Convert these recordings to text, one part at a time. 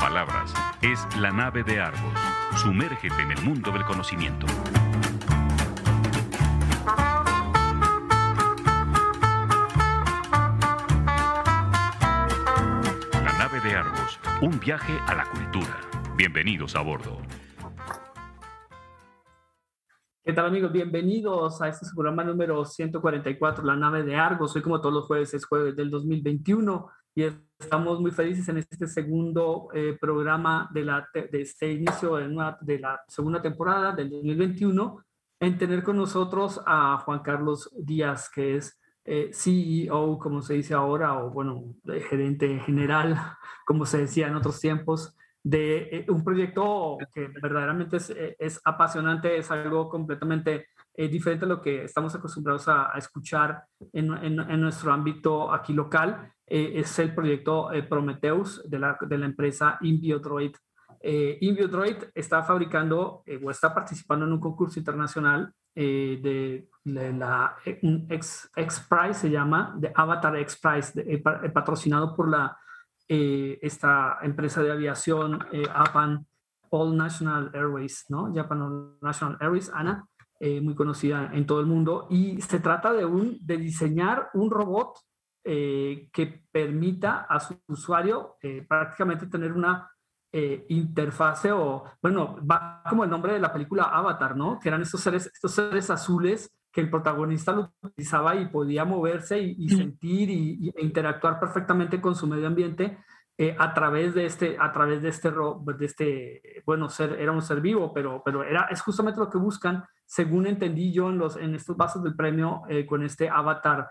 palabras. Es la nave de Argos. Sumérgete en el mundo del conocimiento. La nave de Argos. Un viaje a la cultura. Bienvenidos a bordo. ¿Qué tal amigos? Bienvenidos a este programa número 144, La nave de Argos. Hoy como todos los jueves es jueves del 2021 y estamos muy felices en este segundo eh, programa de, la, de este inicio de, de, la segunda temporada del 2021 en tener con nosotros a Juan Carlos Díaz, que es eh, CEO, como se dice ahora, o bueno, gerente general, como se decía en otros tiempos, de eh, un proyecto que verdaderamente es, eh, es, apasionante, es algo completamente eh, diferente a lo que estamos acostumbrados a, a escuchar en, en, en, nuestro ámbito aquí local. Es el proyecto Prometheus de la, de la empresa Inbiodroid. Inbiodroid está fabricando o está participando en un concurso internacional de, la X, X Prize, se llama, de Avatar X Prize, patrocinado por la eh, esta empresa de aviación, eh, Japan All National Airways, ¿no? Japan All National Airways, ANA, eh, muy conocida en todo el mundo. Y se trata de, un, de diseñar un robot eh, que permita a su usuario prácticamente tener una interfase o, bueno, va como el nombre de la película Avatar, ¿no? Que eran estos seres, estos seres azules que el protagonista lo utilizaba y podía moverse y, sentir y, e interactuar perfectamente con su medio ambiente eh, a través de este, a través de este, de este, bueno, ser, era un ser vivo, pero, pero era, es justamente lo que buscan, según entendí yo en, los, en estos bases del premio eh, con este Avatar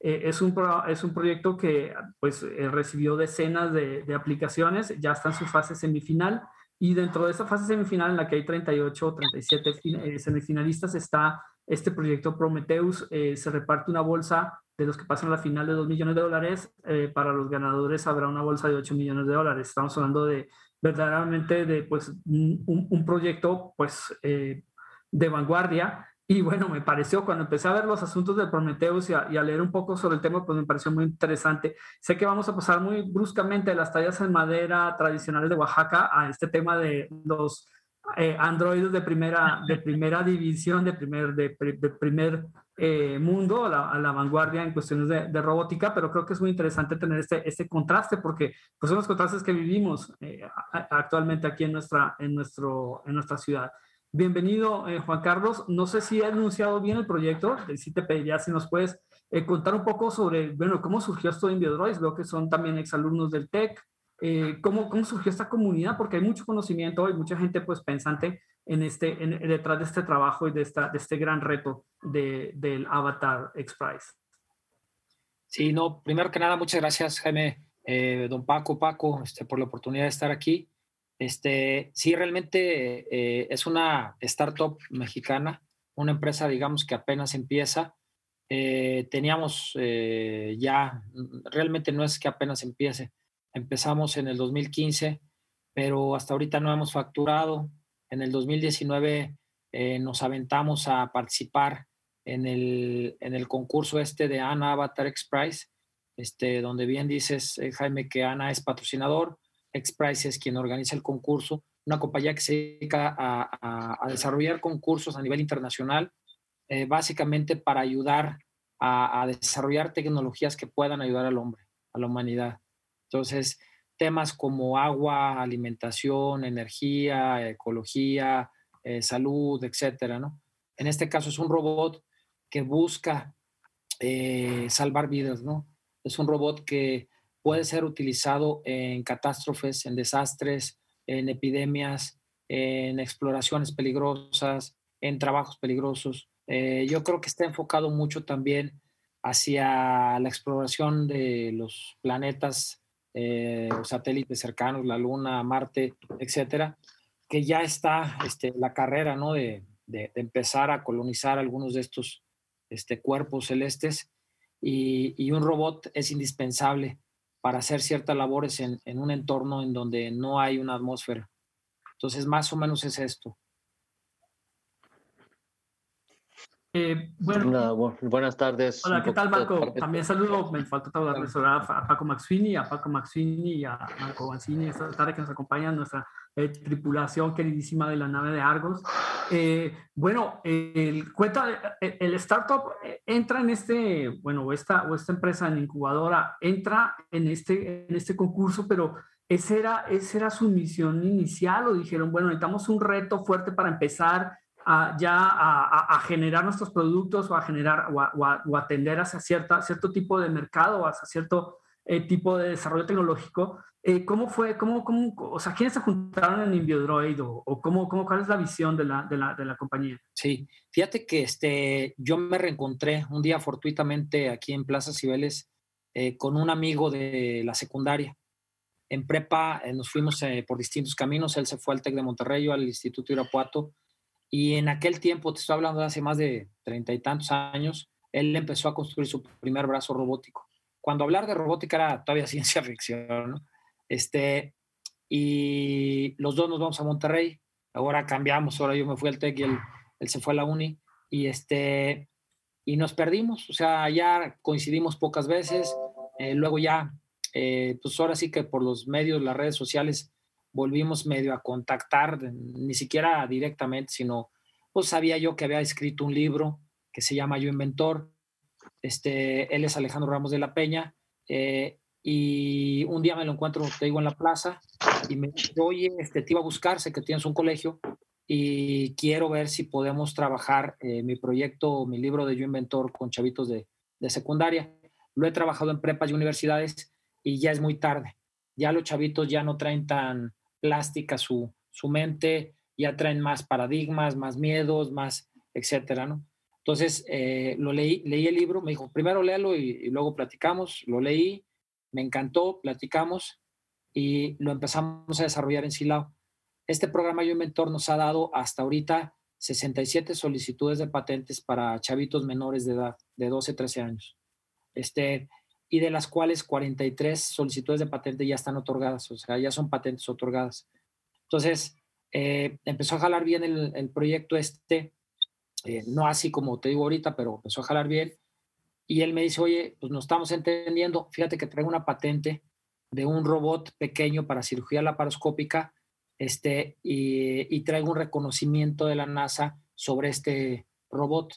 eh, es, un es un proyecto que pues, recibió decenas de, aplicaciones, ya está en su fase semifinal. Y dentro de esa fase semifinal en la que hay 38 o 37 eh, semifinalistas está este proyecto Prometheus. Eh, se reparte una bolsa de los que pasan a la final de 2 millones de dólares. Eh, para los ganadores habrá una bolsa de 8 millones de dólares. Estamos hablando de verdaderamente de pues, un, un proyecto pues, de vanguardia y bueno, me pareció, cuando empecé a ver los asuntos del Prometheus y a, y a, leer un poco sobre el tema, pues me pareció muy interesante. Sé que vamos a pasar muy bruscamente de las tallas en madera tradicionales de Oaxaca a este tema de los eh, androides de primera, de primera división, de primer, de, de primer eh, mundo, a la, a la, vanguardia en cuestiones de, de, robótica, pero creo que es muy interesante tener este, este contraste porque pues, son los contrastes que vivimos eh, actualmente aquí en nuestra, en, nuestro, en nuestra ciudad. Bienvenido, eh, Juan Carlos. No sé si he anunciado bien el proyecto. Sí te pediría si nos puedes eh, contar un poco sobre, bueno, cómo surgió esto en Biodroids. Veo que son también exalumnos del TEC. Eh, ¿cómo, ¿Cómo surgió esta comunidad? Porque hay mucho conocimiento y mucha gente pues pensante en este, detrás de este trabajo y de, esta, de este gran reto de, del Avatar X. Sí, no, primero que nada, muchas gracias, Jaime, don Paco, Paco, este, por la oportunidad de estar aquí. Este, sí, realmente eh, es una startup mexicana, una empresa, digamos, que apenas empieza. Eh, teníamos eh, ya, realmente no es que apenas empiece, empezamos en el 2015, pero hasta ahorita no hemos facturado. En el 2019 eh, nos aventamos a participar en el, en el concurso este de ANA Avatar X Prize, este, donde bien dices, Jaime, que ANA es patrocinador XPRIZE es quien organiza el concurso, una compañía que se dedica a, desarrollar concursos a nivel internacional, eh, básicamente para ayudar a, a, desarrollar tecnologías que puedan ayudar al hombre, a la humanidad. Entonces, temas como agua, alimentación, energía, ecología, eh, salud, etcétera, ¿no? En este caso es un robot que busca eh, salvar vidas, ¿no? Es un robot que puede ser utilizado en catástrofes, en desastres, en epidemias, en exploraciones peligrosas, en trabajos peligrosos. Eh, yo creo que está enfocado mucho también hacia la exploración de los planetas, eh, satélites cercanos, la Luna, Marte, etcétera, que ya está este, la carrera ¿no? de, de, de, empezar a colonizar algunos de estos este, cuerpos celestes y, y un robot es indispensable para hacer ciertas labores en, en, un entorno en donde no hay una atmósfera. Entonces, más o menos es esto. Eh, bueno, buenas tardes. Hola, ¿qué tal, Marco? También saludo, me falta saludar a Paco Maxwini, a Paco Maxwini y a Marco Banzini esta tarde que nos acompañan, nuestra eh, tripulación queridísima de la nave de Argos. Eh, bueno, el, cuenta, el, startup entra en este, bueno, esta, o esta empresa en incubadora entra en este, en este concurso, pero esa era, esa era su misión inicial o dijeron, bueno, necesitamos un reto fuerte para empezar ya a, generar nuestros productos o a generar o, atender hacia cierta, cierto tipo de mercado o hacia cierto eh, tipo de desarrollo tecnológico. Eh, ¿Cómo fue? Cómo, cómo, o sea, ¿quiénes se juntaron en Inbiodroid o, o cómo, cómo, cuál es la visión de la, de la, de la compañía? Sí, fíjate que este, yo me reencontré un día fortuitamente aquí en Plaza Cibeles eh, con un amigo de la secundaria. En prepa nos fuimos por distintos caminos. Él se fue al TEC de Monterrey, al Instituto Irapuato y en aquel tiempo, te estoy hablando de hace más de treinta y tantos años, él empezó a construir su primer brazo robótico. Cuando hablar de robótica era todavía ciencia ficción, ¿no? Este, y los dos nos vamos a Monterrey. Ahora cambiamos, ahora yo me fui al TEC y él, él se fue a la uni. Y, este, y nos perdimos, o sea, ya coincidimos pocas veces. Eh, luego ya, eh, pues ahora sí que por los medios, las redes sociales, volvimos medio a contactar, ni siquiera directamente, sino pues sabía yo que había escrito un libro que se llama Yo Inventor. Este, él es Alejandro Ramos de la Peña. Eh, y un día me lo encuentro, te digo, en la plaza y me dice, oye, este, te iba a buscar, sé que tienes un colegio y quiero ver si podemos trabajar eh, mi proyecto, mi libro de Yo Inventor con chavitos de, de secundaria. Lo he trabajado en prepas y universidades y ya es muy tarde. Ya los chavitos ya no traen tan, plástica su, su mente, ya traen más paradigmas, más miedos, más, etcétera, ¿no? Entonces, eh, lo leí, leí el libro, me dijo, primero léalo y, luego platicamos, lo leí, me encantó, platicamos y lo empezamos a desarrollar en Silao. Este programa Yo Inventor nos ha dado hasta ahorita 67 solicitudes de patentes para chavitos menores de edad, de 12, 13 años. Este, y de las cuales 43 solicitudes de patente ya están otorgadas, o sea, ya son patentes otorgadas. Entonces, eh, empezó a jalar bien el, proyecto este, eh, no así como te digo ahorita, pero empezó a jalar bien. Y él me dice, oye, pues nos estamos entendiendo, fíjate que traigo una patente de un robot pequeño para cirugía laparoscópica este, y, y traigo un reconocimiento de la NASA sobre este robot.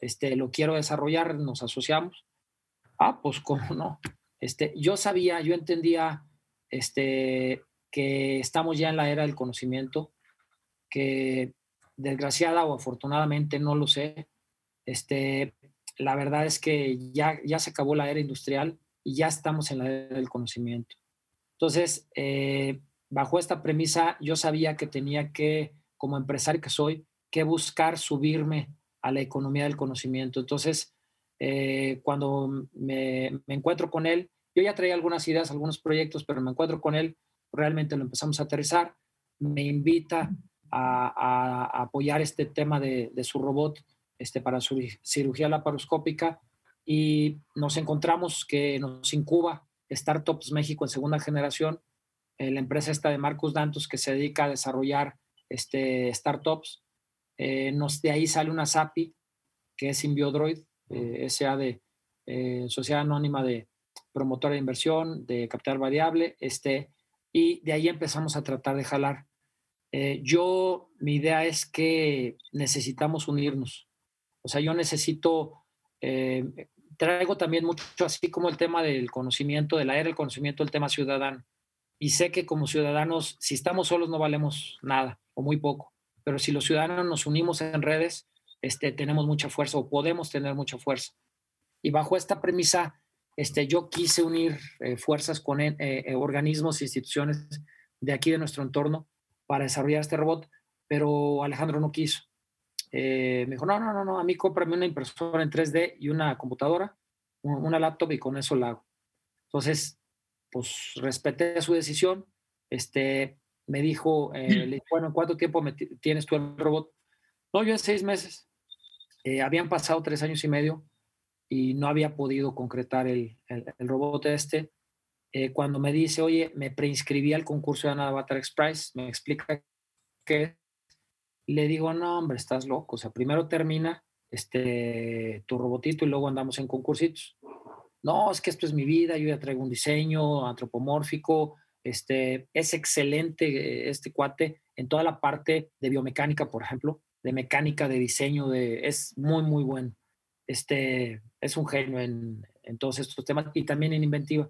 Este, lo quiero desarrollar, nos asociamos Ah, pues cómo no. Este, yo sabía, yo entendía este, que estamos ya en la era del conocimiento, que desgraciada o afortunadamente no lo sé. Este, la verdad es que ya, ya se acabó la era industrial y ya estamos en la era del conocimiento. Entonces, eh, bajo esta premisa, yo sabía que tenía que, como empresario que soy, que buscar subirme a la economía del conocimiento. Entonces, eh, cuando me, encuentro con él, yo ya traía algunas ideas, algunos proyectos, pero me encuentro con él, realmente lo empezamos a aterrizar, me invita a, apoyar este tema de, su robot este, para su cirugía laparoscópica y nos encontramos que nos incuba Startups México en segunda generación, eh, la empresa esta de Marcos Dantos que se dedica a desarrollar este, startups. Eh, nos, de ahí sale una SAPI, que es Symbiodroid, eh, SA de eh, Sociedad Anónima de Promotora de Inversión, de Capital Variable, este, y de ahí empezamos a tratar de jalar. Eh, yo, mi idea es que necesitamos unirnos. O sea, yo necesito, traigo también mucho así como el tema del conocimiento, de la era del conocimiento, el tema ciudadano. Y sé que como ciudadanos, si estamos solos no valemos nada o muy poco, pero si los ciudadanos nos unimos en redes, este, tenemos mucha fuerza o podemos tener mucha fuerza. Y bajo esta premisa, este, yo quise unir eh, fuerzas con eh, eh, organismos e instituciones de aquí de nuestro entorno para desarrollar este robot, pero Alejandro no quiso. me dijo, no, no, no, no, a mí cómprame una impresora en 3D y una computadora, una laptop y con eso la hago. Entonces, pues respeté su decisión. Este, me dijo, le bueno, ¿en cuánto tiempo tienes tú el robot? No, yo en seis meses. Eh, habían pasado tres años y medio y no había podido concretar el, el, robot este. Eh, cuando me dice, oye, me preinscribí al concurso de Avatar Express, me explica qué le digo, no, hombre, estás loco. O sea, primero termina este, tu robotito y luego andamos en concursitos. No, es que esto es mi vida, yo ya traigo un diseño antropomórfico, este, es excelente eh, este cuate en toda la parte de biomecánica, por ejemplo, de mecánica, de diseño, de, es muy, muy bueno. Este, es un genio en, en todos estos temas y también en inventiva.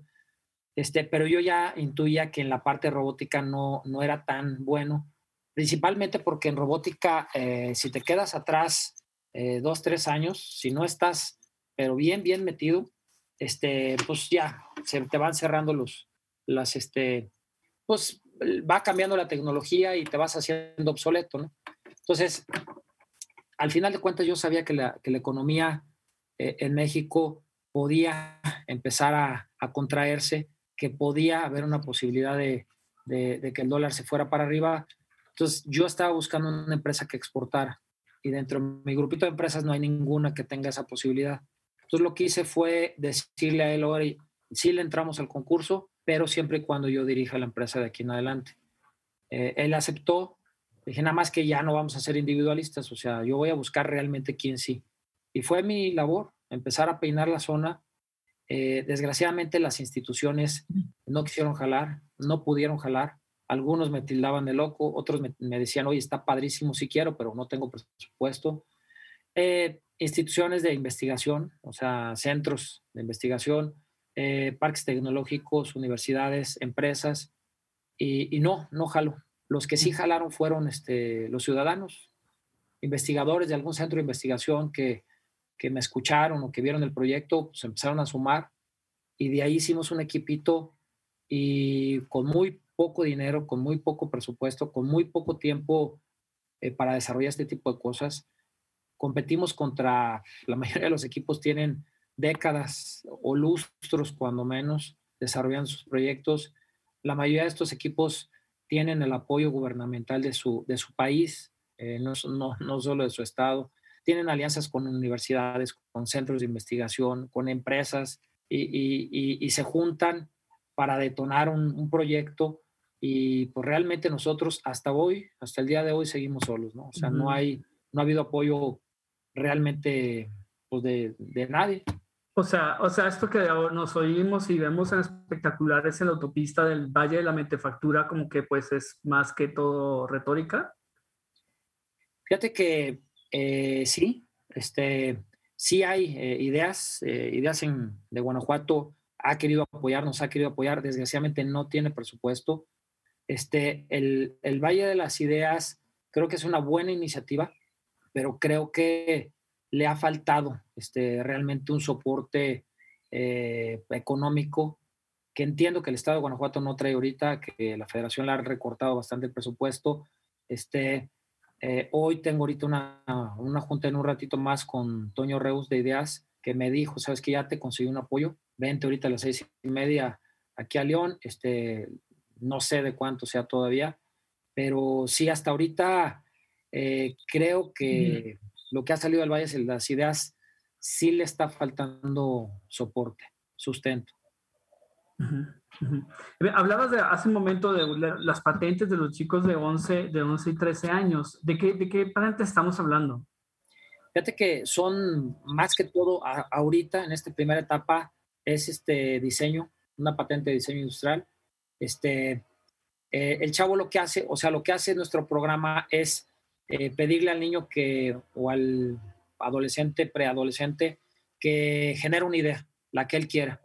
Este, pero yo ya intuía que en la parte robótica no, no era tan bueno, principalmente porque en robótica, eh, si te quedas atrás eh, dos, tres años, si no estás, pero bien, bien metido, este, pues ya se te van cerrando los, las, este, pues va cambiando la tecnología y te vas haciendo obsoleto, ¿no? Entonces, al final de cuentas yo sabía que la, que la economía eh, en México podía empezar a, a, contraerse, que podía haber una posibilidad de, que el dólar se fuera para arriba. Entonces yo estaba buscando una empresa que exportara y dentro de mi grupito de empresas no hay ninguna que tenga esa posibilidad. Entonces lo que hice fue decirle a él, ahora sí le entramos al concurso, pero siempre y cuando yo dirija la empresa de aquí en adelante. Eh, él aceptó, dije nada más que ya no vamos a ser individualistas, o sea, yo voy a buscar realmente quién sí. Y fue mi labor, empezar a peinar la zona. Eh, desgraciadamente las instituciones no quisieron jalar, no pudieron jalar. Algunos me tildaban de loco, otros me, decían, oye, está padrísimo, sí quiero, pero no tengo presupuesto. Eh, instituciones de investigación, o sea, centros de investigación, eh, parques tecnológicos, universidades, empresas, y, no, no jalo. Los que sí jalaron fueron este, los ciudadanos, investigadores de algún centro de investigación que, que me escucharon o que vieron el proyecto, pues empezaron a sumar, y de ahí hicimos un equipito y con muy poco dinero, con muy poco presupuesto, con muy poco tiempo eh, para desarrollar este tipo de cosas, competimos contra, la mayoría de los equipos tienen décadas o lustros cuando menos desarrollando sus proyectos. La mayoría de estos equipos tienen el apoyo gubernamental de su, de su país, eh, no, no, no, solo de su estado. Tienen alianzas con universidades, con centros de investigación, con empresas y, y, y se juntan para detonar un, un, proyecto y pues realmente nosotros hasta hoy, hasta el día de hoy seguimos solos, ¿no? O sea, uh -huh. no hay, no ha habido apoyo realmente pues, de, de nadie. O sea, o sea, esto que nos oímos y vemos en espectaculares en la autopista del Valle de la Mentefactura, como que pues es más que todo retórica. Fíjate que eh, sí, este, sí hay eh, ideas, eh, ideas en, de Guanajuato, ha querido apoyarnos, ha querido apoyar, desgraciadamente no tiene presupuesto. Este, el, el Valle de las Ideas creo que es una buena iniciativa, pero creo que le ha faltado este, realmente un soporte eh, económico que entiendo que el Estado de Guanajuato no trae ahorita, que la Federación le ha recortado bastante el presupuesto. Este, eh, hoy tengo ahorita una, una junta en un ratito más con Toño Reus de Ideas, que me dijo, sabes que ya te conseguí un apoyo, vente ahorita a las seis y media aquí a León, este, no sé de cuánto sea todavía, pero sí, hasta ahorita eh, creo que lo que ha salido del Valle es las ideas, sí le está faltando soporte, sustento. Hablabas de, hace un momento de las patentes de los chicos de 11, de 11 y 13 años. ¿De qué, de qué patentes estamos hablando? Fíjate que son más que todo ahorita, en esta primera etapa, es este diseño, una patente de diseño industrial. Este, eh, el chavo lo que hace, o sea, lo que hace nuestro programa es eh, pedirle al niño que, o al adolescente, preadolescente, que genere una idea, la que él quiera.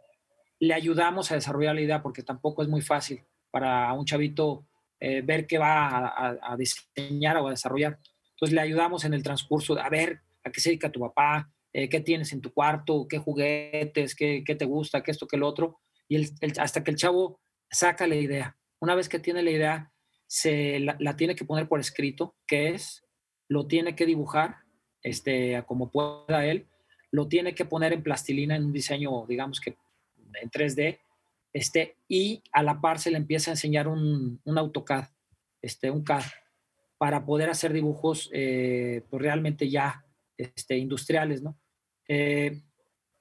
Le ayudamos a desarrollar la idea porque tampoco es muy fácil para un chavito eh, ver qué va a, a, a, diseñar o a desarrollar. Entonces le ayudamos en el transcurso, a ver a qué se dedica tu papá, eh, qué tienes en tu cuarto, qué juguetes, qué, qué te gusta, qué esto, qué lo otro, y el, el, hasta que el chavo saca la idea. Una vez que tiene la idea, se la, la, tiene que poner por escrito, qué es, lo tiene que dibujar este, como pueda él, lo tiene que poner en plastilina en un diseño, digamos que en 3D, este, y a la par se le empieza a enseñar un, un AutoCAD, este, un CAD, para poder hacer dibujos eh, pues realmente ya este, industriales, ¿no? Eh,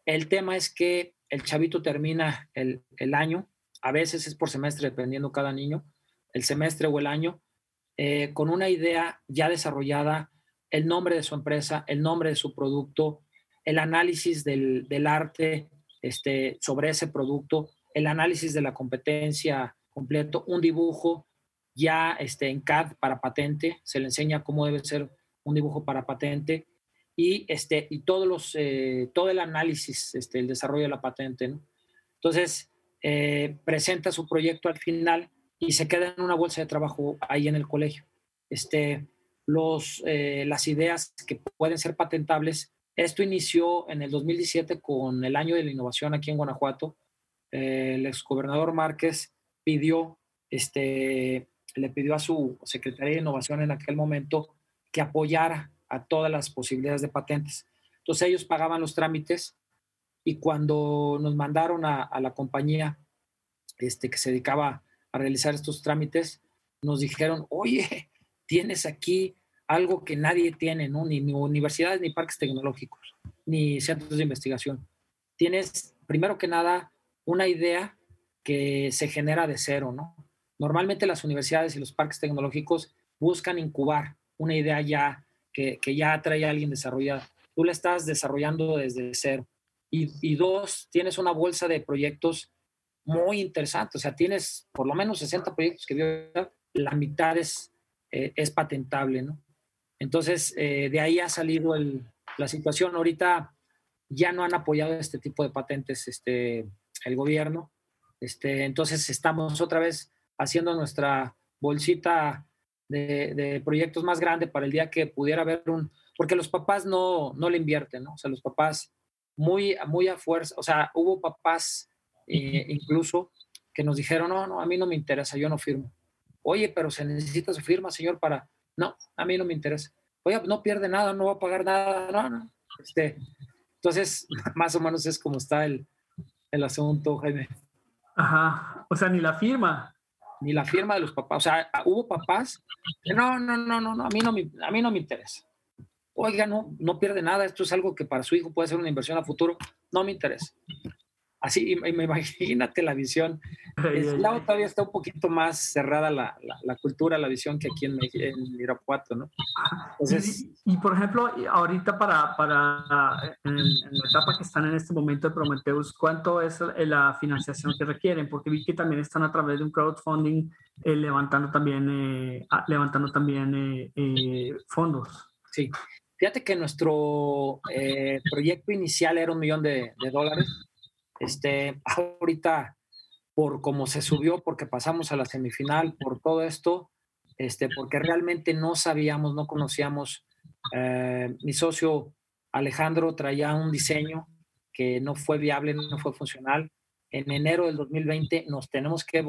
el tema es que el chavito termina el, el año, a veces es por semestre, dependiendo cada niño, el semestre o el año, eh, con una idea ya desarrollada el nombre de su empresa, el nombre de su producto, el análisis del, del arte este, sobre ese producto, el análisis de la competencia completo, un dibujo ya este, en CAD para patente, se le enseña cómo debe ser un dibujo para patente y, este, eh, todo el análisis, este, el desarrollo de la patente. ¿no? Entonces, eh, presenta su proyecto al final y se queda en una bolsa de trabajo ahí en el colegio. Este, los, eh, las ideas que pueden ser patentables. Esto inició en el 2017 con el año de la innovación aquí en Guanajuato. el exgobernador Márquez pidió, este, le pidió a su Secretaría de Innovación en aquel momento que apoyara a todas las posibilidades de patentes. Entonces ellos pagaban los trámites y cuando nos mandaron a, la compañía este, que se dedicaba a realizar estos trámites, nos dijeron, oye, tienes aquí algo que nadie tiene, ¿no? Ni, ni, universidades, ni parques tecnológicos, ni centros de investigación. Tienes, primero que nada, una idea que se genera de cero, ¿no? Normalmente las universidades y los parques tecnológicos buscan incubar una idea ya que, que ya trae a alguien desarrollada. Tú la estás desarrollando desde cero. Y, y, dos, tienes una bolsa de proyectos muy interesante. O sea, tienes por lo menos 60 proyectos que vio, la mitad es, eh, es patentable, ¿no? Entonces, eh, de ahí ha salido la situación. Ahorita ya no han apoyado este tipo de patentes este, el gobierno. Este, entonces, estamos otra vez haciendo nuestra bolsita de, de, proyectos más grande para el día que pudiera haber un, porque los papás no, no le invierten, ¿no? O sea, los papás muy, muy a fuerza, o sea, hubo papás eh, incluso que nos dijeron, no, no, a mí no me interesa, yo no firmo. Oye, pero se necesita su firma, señor, para... No, a mí no me interesa. Oye, no pierde nada, no va a pagar nada, no, no. Este, entonces, más o menos es como está el, el asunto, Jaime. Ajá, o sea, ni la firma. Ni la firma de los papás. O sea, hubo papás que no, no, no, no, no, a mí no me, a mí no me interesa. Oiga, no, no pierde nada, esto es algo que para su hijo puede ser una inversión a futuro, no me interesa. Así, imagínate la visión. Es, lado todavía está un poquito más cerrada la, la, cultura, la visión que aquí en, en Irapuato, ¿no? Entonces, y, por ejemplo, ahorita para, para en, la etapa que están en este momento de Prometheus, ¿cuánto es la financiación que requieren? Porque vi que también están a través de un crowdfunding eh, levantando también, eh, levantando también eh, fondos. Sí, fíjate que nuestro proyecto inicial era un millón de, de dólares este, ahorita, por cómo se subió, porque pasamos a la semifinal, por todo esto, este, porque realmente no sabíamos, no conocíamos. Eh, mi socio Alejandro traía un diseño que no fue viable, no fue funcional. En enero del 2020 nos tenemos que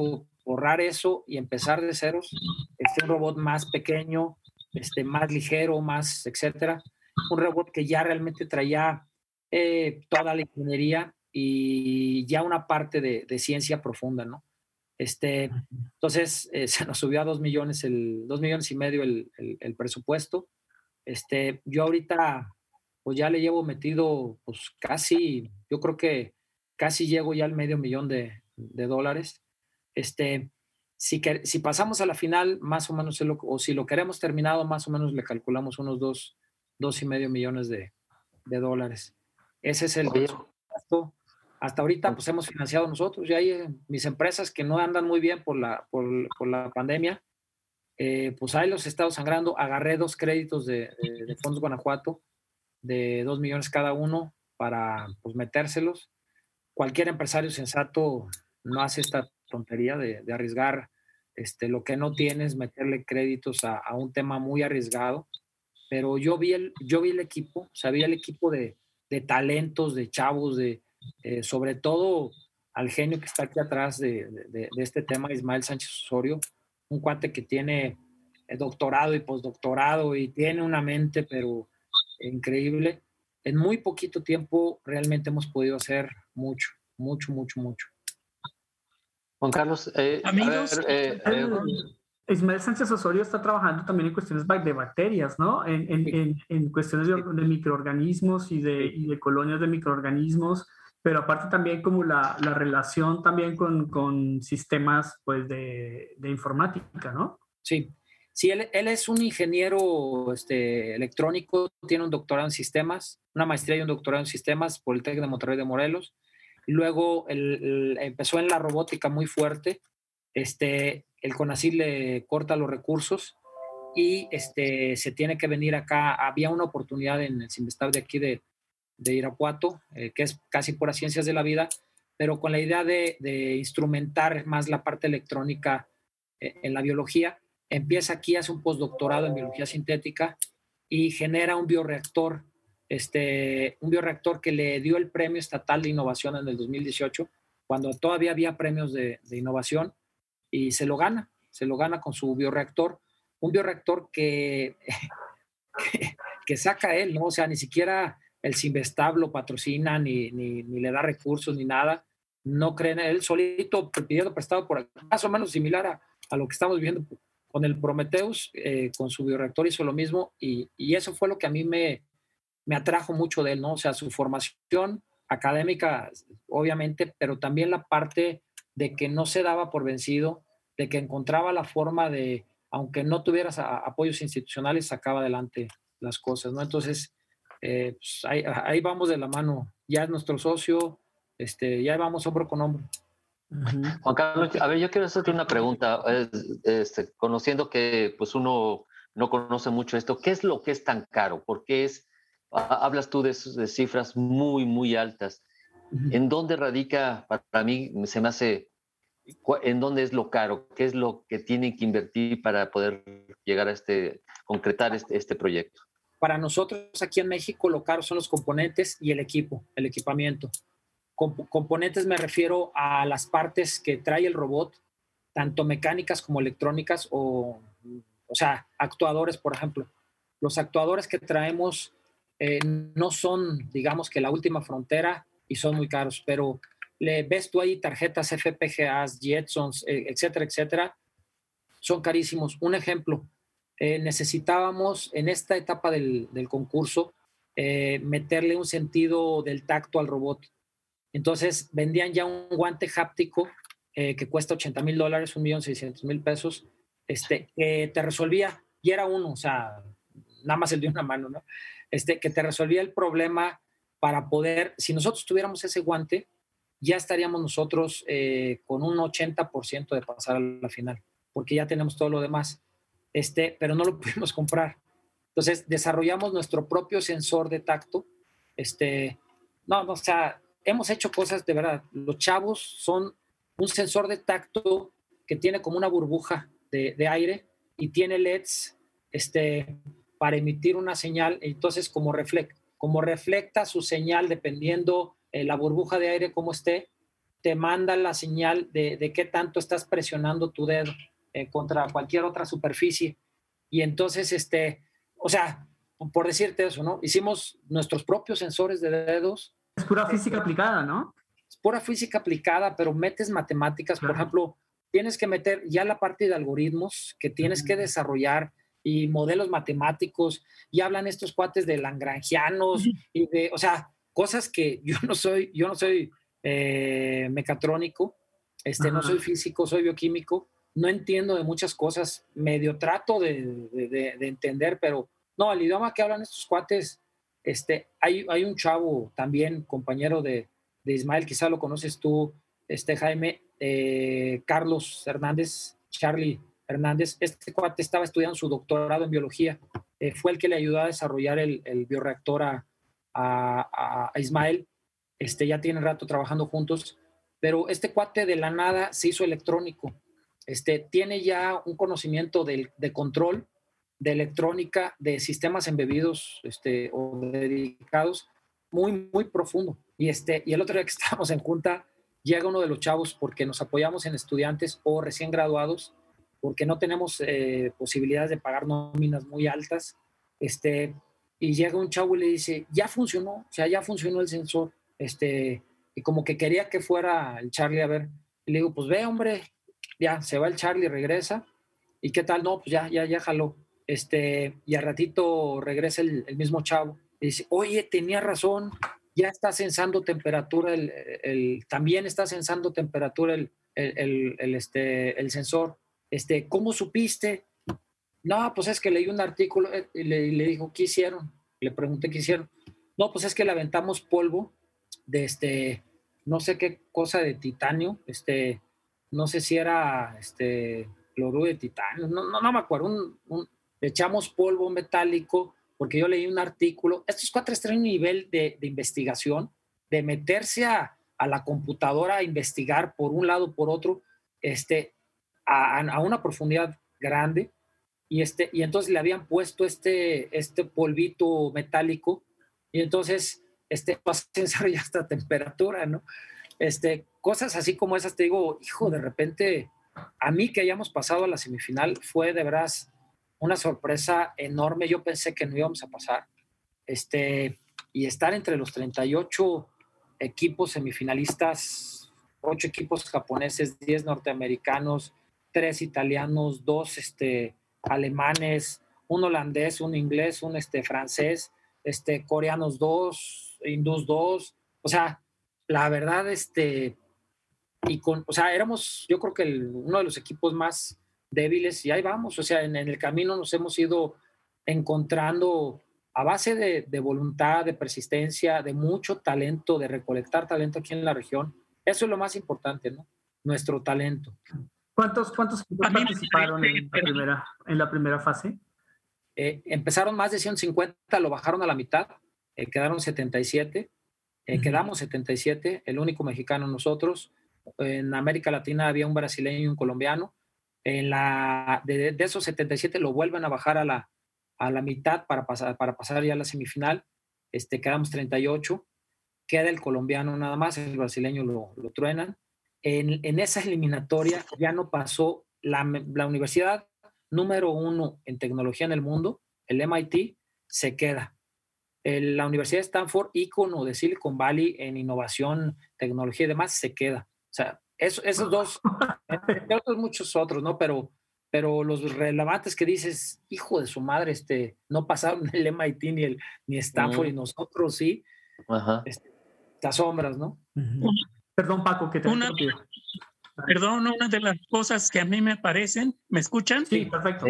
borrar eso y empezar de ceros. Este robot más pequeño, este, más ligero, más, etcétera. Un robot que ya realmente traía eh, toda la ingeniería y ya una parte de, de ciencia profunda, ¿no? Este, entonces, eh, se nos subió a dos millones, el, dos millones y medio el, el, presupuesto. Este, yo ahorita, pues ya le llevo metido, pues casi, yo creo que casi llego ya al medio millón de, de dólares. Este, si, que, si pasamos a la final, más o menos, o si lo queremos terminado, más o menos le calculamos unos dos, dos y medio millones de, de dólares. Ese es el presupuesto hasta ahorita pues hemos financiado nosotros y hay eh, mis empresas que no andan muy bien por la, por, la pandemia, eh, pues ahí los he estado sangrando. Agarré dos créditos de, de, Fondos Guanajuato de dos millones cada uno para pues metérselos. Cualquier empresario sensato no hace esta tontería de, de arriesgar este, lo que no tienes, meterle créditos a, a, un tema muy arriesgado. Pero yo vi el, yo vi el equipo, o sea, vi el equipo de, de talentos, de chavos, de, eh, sobre todo al genio que está aquí atrás de, de, este tema, Ismael Sánchez Osorio, un cuate que tiene eh, doctorado y postdoctorado y tiene una mente, pero increíble. En muy poquito tiempo realmente hemos podido hacer mucho, mucho, mucho, mucho. Juan Carlos, eh, amigos, Ismael Sánchez Osorio está trabajando también en cuestiones de bacterias, ¿no? En, en, en cuestiones de, de, microorganismos y de, y de colonias de microorganismos pero aparte también como la, la relación también con, con, sistemas pues de, de, informática, ¿no? Sí, Sí, él, es un ingeniero este, electrónico, tiene un doctorado en sistemas, una maestría y un doctorado en sistemas por el TEC de Monterrey de Morelos. Luego empezó en la robótica muy fuerte. Este, el CONACYT le corta los recursos y este, se tiene que venir acá. Había una oportunidad en el Simestab de aquí de, de Irapuato, eh, que es casi pura ciencias de la vida, pero con la idea de, instrumentar más la parte electrónica eh, en la biología. Empieza aquí, hace un postdoctorado en biología sintética y genera un bioreactor, este, un bioreactor que le dio el premio estatal de innovación en el 2018, cuando todavía había premios de, innovación, y se lo gana, se lo gana con su bioreactor, un bioreactor que, que, que saca él, ¿no? O sea, ni siquiera el Simvestab lo patrocina ni, ni, le da recursos ni nada. No creen él solito pidiendo prestado por más o menos similar a, a lo que estamos viendo con el Prometheus, eh, con su bioreactor hizo lo mismo y, y, eso fue lo que a mí me, me atrajo mucho de él, ¿no? O sea, su formación académica, obviamente, pero también la parte de que no se daba por vencido, de que encontraba la forma de, aunque no tuvieras apoyos institucionales, sacaba adelante las cosas, ¿no? Entonces, eh, pues, ahí, vamos de la mano. Ya es nuestro socio, este, ya vamos hombro con hombro. Juan Carlos, a ver, yo quiero hacerte una pregunta, este, conociendo que pues uno no conoce mucho esto, ¿qué es lo que es tan caro? Porque es, hablas tú de, de cifras muy, muy altas. ¿En dónde radica, para mí, se me hace, en dónde es lo caro? ¿Qué es lo que tienen que invertir para poder llegar a este, concretar este, este proyecto? Para nosotros aquí en México lo caro son los componentes y el equipo, el equipamiento. componentes me refiero a las partes que trae el robot, tanto mecánicas como electrónicas o, o sea, actuadores, por ejemplo. Los actuadores que traemos eh, no son, digamos que la última frontera y son muy caros, pero le ves tú ahí tarjetas FPGAs, Jetsons, eh, etcétera, etcétera, son carísimos. Un ejemplo, eh, necesitábamos en esta etapa del, concurso eh, meterle un sentido del tacto al robot. Entonces vendían ya un guante háptico eh, que cuesta 80 mil dólares, un millón seiscientos mil pesos, este, que te resolvía, y era uno, o sea, nada más el de una mano, ¿no? Este, que te resolvía el problema para poder, si nosotros tuviéramos ese guante, ya estaríamos nosotros con un 80% de pasar a la final, porque ya tenemos todo lo demás este, pero no lo pudimos comprar. Entonces desarrollamos nuestro propio sensor de tacto. Este, no, o sea, hemos hecho cosas de verdad. Los chavos son un sensor de tacto que tiene como una burbuja de, aire y tiene LEDs este, para emitir una señal. Entonces, como, reflect, como reflecta su señal dependiendo eh, la burbuja de aire como esté, te manda la señal de, de qué tanto estás presionando tu dedo. Eh, contra cualquier otra superficie. Y entonces, este, o sea, por decirte eso, ¿no? Hicimos nuestros propios sensores de dedos. Es pura física aplicada, ¿no? Es pura física aplicada, pero metes matemáticas, por ejemplo, tienes que meter ya la parte de algoritmos que tienes que desarrollar y modelos matemáticos, y hablan estos cuates de langrangianos y de, o sea, cosas que yo no soy, yo no soy eh, mecatrónico, este, no soy físico, soy bioquímico, no entiendo de muchas cosas, medio trato de, entender, pero no, el idioma que hablan estos cuates, este, hay, hay un chavo también, compañero de, Ismael, quizá lo conoces tú, este Jaime, eh, Carlos Hernández, Charlie Hernández, este cuate estaba estudiando su doctorado en biología, eh, fue el que le ayudó a desarrollar el, bioreactor a, a, Ismael, este, ya tiene rato trabajando juntos, pero este cuate de la nada se hizo electrónico este, tiene ya un conocimiento de, control, de electrónica, de sistemas embebidos este, o dedicados muy, muy profundo. Y, este, y el otro día que estábamos en junta, llega uno de los chavos porque nos apoyamos en estudiantes o recién graduados, porque no tenemos eh, posibilidades de pagar nóminas muy altas. Este, y llega un chavo y le dice, ya funcionó, o sea, ya funcionó el sensor. Este, y como que quería que fuera el Charlie a ver. Y le digo, pues ve, hombre, ya se va el Charlie, regresa. ¿Y qué tal? No, pues ya, ya, ya jaló. Este, y al ratito regresa el, mismo chavo. Dice, oye, tenía razón, ya está sensando temperatura, el, también está sensando temperatura el, el, este, el sensor. Este, ¿Cómo supiste? No, pues es que leí un artículo eh, y le dijo, ¿qué hicieron? Le pregunté qué hicieron. No, pues es que le aventamos polvo de este, no sé qué cosa de titanio, este, no sé si era este cloruro de titanio, no, no, no me acuerdo, un, le echamos polvo metálico, porque yo leí un artículo, estos cuatro traen un nivel de, de investigación, de meterse a, a, la computadora a investigar por un lado, por otro, este, a, a una profundidad grande, y, este, y entonces le habían puesto este, este polvito metálico, y entonces este, vas a ya esta temperatura, ¿no? Este, cosas así como esas, te digo, hijo, de repente, a mí que hayamos pasado a la semifinal fue de veras una sorpresa enorme. Yo pensé que no íbamos a pasar. Este, y estar entre los 38 equipos semifinalistas, 8 equipos japoneses, 10 norteamericanos, 3 italianos, 2 este, alemanes, un holandés, un inglés, un este, francés, este, coreanos 2, hindús 2. O sea, la verdad, este, y con, o sea, éramos, yo creo que uno de los equipos más débiles y ahí vamos, o sea, en, el camino nos hemos ido encontrando a base de, voluntad, de persistencia, de mucho talento, de recolectar talento aquí en la región. Eso es lo más importante, ¿no? Nuestro talento. ¿Cuántos, cuántos participaron en la, primera, en la primera fase? Eh, empezaron más de 150, lo bajaron a la mitad, eh, quedaron 77, eh, quedamos 77, el único mexicano nosotros. En América Latina había un brasileño y un colombiano. En la, de, esos 77 lo vuelven a bajar a la, a la mitad para pasar, para pasar ya a la semifinal. Este, quedamos 38. Queda el colombiano nada más, el brasileño lo, lo truenan. En, en, esa eliminatoria ya no pasó la, la universidad número uno en tecnología en el mundo, el MIT, se queda la Universidad de Stanford, ícono de Silicon Valley en innovación, tecnología y demás, se queda. O sea, esos dos, entre otros muchos otros, ¿no? Pero, pero los relevantes que dices, hijo de su madre, este, no pasaron el MIT ni el ni Stanford y nosotros sí. Ajá. Este, las sombras, ¿no? Perdón, Paco, que te una, Perdón, una de las cosas que a mí me parecen, ¿me escuchan? Sí, perfecto.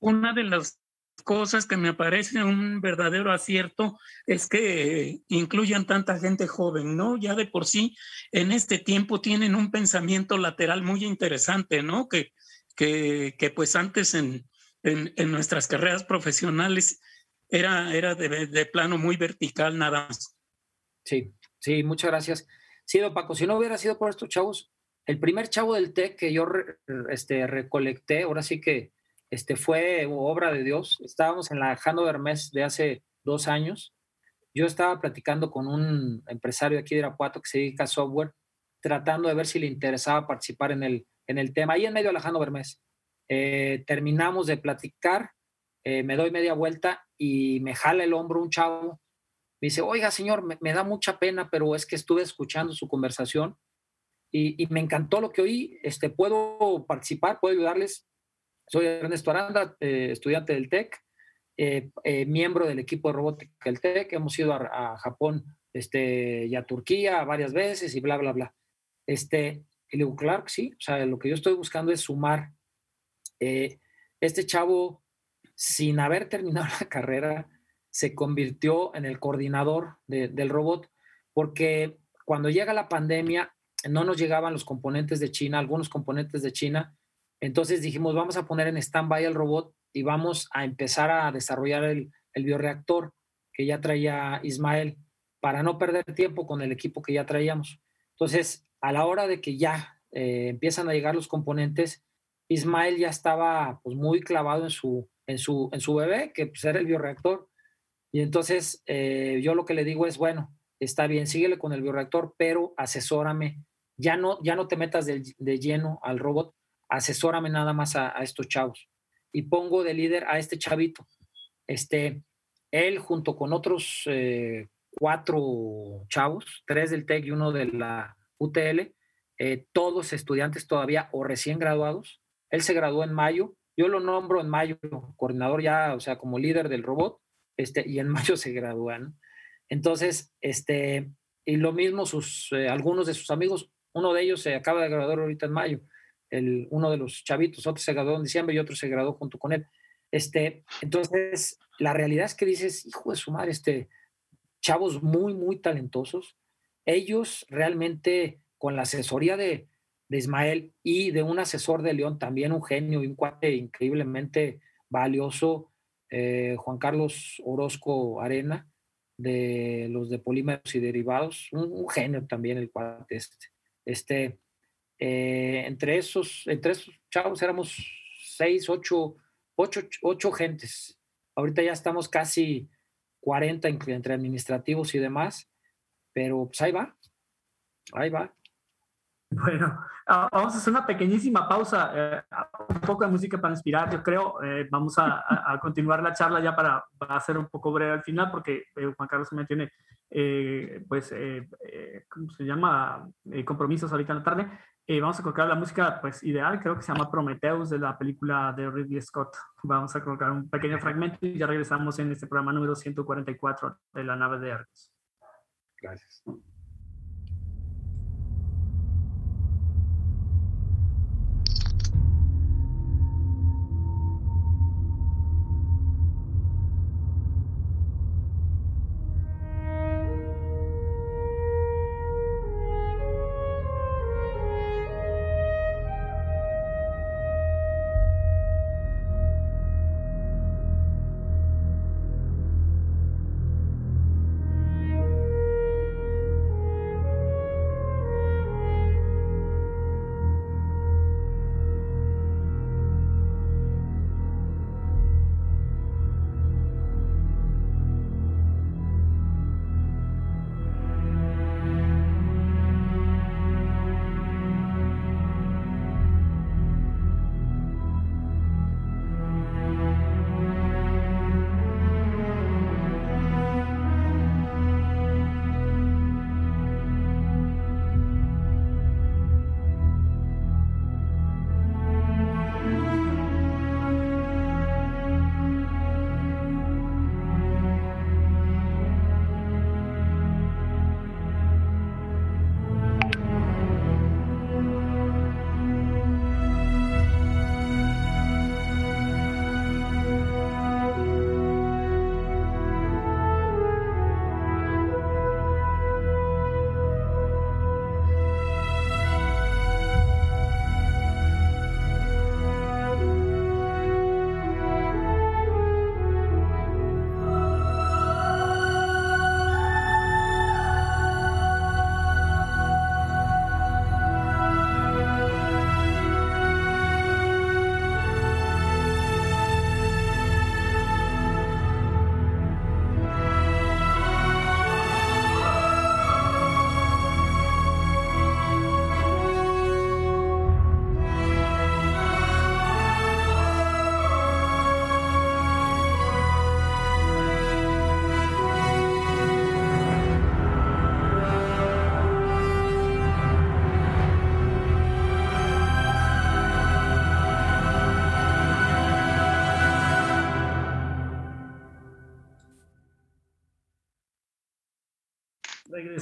Una de las cosas que me parece un verdadero acierto es que incluyan tanta gente joven, ¿no? Ya de por sí en este tiempo tienen un pensamiento lateral muy interesante, ¿no? Que, que, que pues antes en, en, en, nuestras carreras profesionales era, era de, de, plano muy vertical nada más. Sí, sí, muchas gracias. Sí, don Paco, si no hubiera sido por estos chavos, el primer chavo del TEC que yo este, recolecté, ahora sí que este, fue obra de Dios. Estábamos en la Hannover Mess de hace dos años. Yo estaba platicando con un empresario aquí de Irapuato que se dedica a software, tratando de ver si le interesaba participar en el, en el tema, ahí en medio de la Hannover Mess. Eh, terminamos de platicar, eh, me doy media vuelta y me jala el hombro un chavo. Me dice, oiga, señor, me, da mucha pena, pero es que estuve escuchando su conversación y, me encantó lo que oí. Este, ¿Puedo participar? ¿Puedo ayudarles? Soy Ernesto Aranda, eh, estudiante del TEC, eh, eh, miembro del equipo de robótica del TEC. Hemos ido a, Japón este, y a Turquía varias veces y bla, bla, bla. Este, y le digo, sí, o sea, lo que yo estoy buscando es sumar. este chavo, sin haber terminado la carrera, se convirtió en el coordinador del robot, porque cuando llega la pandemia, no nos llegaban los componentes de China, algunos componentes de China, entonces dijimos, vamos a poner en stand-by el robot y vamos a empezar a desarrollar el, bioreactor que ya traía Ismael para no perder tiempo con el equipo que ya traíamos. Entonces, a la hora de que ya eh, empiezan a llegar los componentes, Ismael ya estaba pues, muy clavado en su, en, su, en su bebé, que pues, era el bioreactor. Y entonces eh, yo lo que le digo es, bueno, está bien, síguele con el bioreactor, pero asesórame. Ya no, ya no te metas de lleno al robot, asesórame nada más a, estos chavos. Y pongo de líder a este chavito. Este, él junto con otros eh, cuatro chavos, tres del TEC y uno de la UTL, eh, todos estudiantes todavía o recién graduados. Él se graduó en mayo, yo lo nombro en mayo, coordinador ya, o sea, como líder del robot, este, y en mayo se gradúan. Entonces, este, y lo mismo sus, eh, algunos de sus amigos, uno de ellos se acaba de graduar ahorita en mayo. Uno de los chavitos, otro se graduó en diciembre y otro se graduó junto con él. Este, entonces, la realidad es que dices, hijo de su madre, este, chavos muy, muy talentosos. Ellos realmente, con la asesoría de, de Ismael y de un asesor de León, también un genio y un cuate increíblemente valioso, eh, Juan Carlos Orozco Arena, de los de polímeros y derivados, un, genio también el cuate este. este eh, entre, esos, entre esos chavos éramos seis, ocho, ocho, ocho gentes. Ahorita ya estamos casi 40 entre administrativos y demás, pero pues ahí va, ahí va. Bueno, ah, vamos a hacer una pequeñísima pausa, eh, un poco de música para inspirar, yo creo. Eh, vamos a, continuar la charla ya para, hacer un poco breve al final, porque eh, Juan Carlos me tiene, pues, ¿cómo se llama? compromisos ahorita en la tarde. Vamos a colocar la música, pues, ideal, creo que se llama Prometheus de la película de Ridley Scott. Vamos a colocar un pequeño fragmento y ya regresamos en este programa número 144 de la nave de Arcos. Gracias.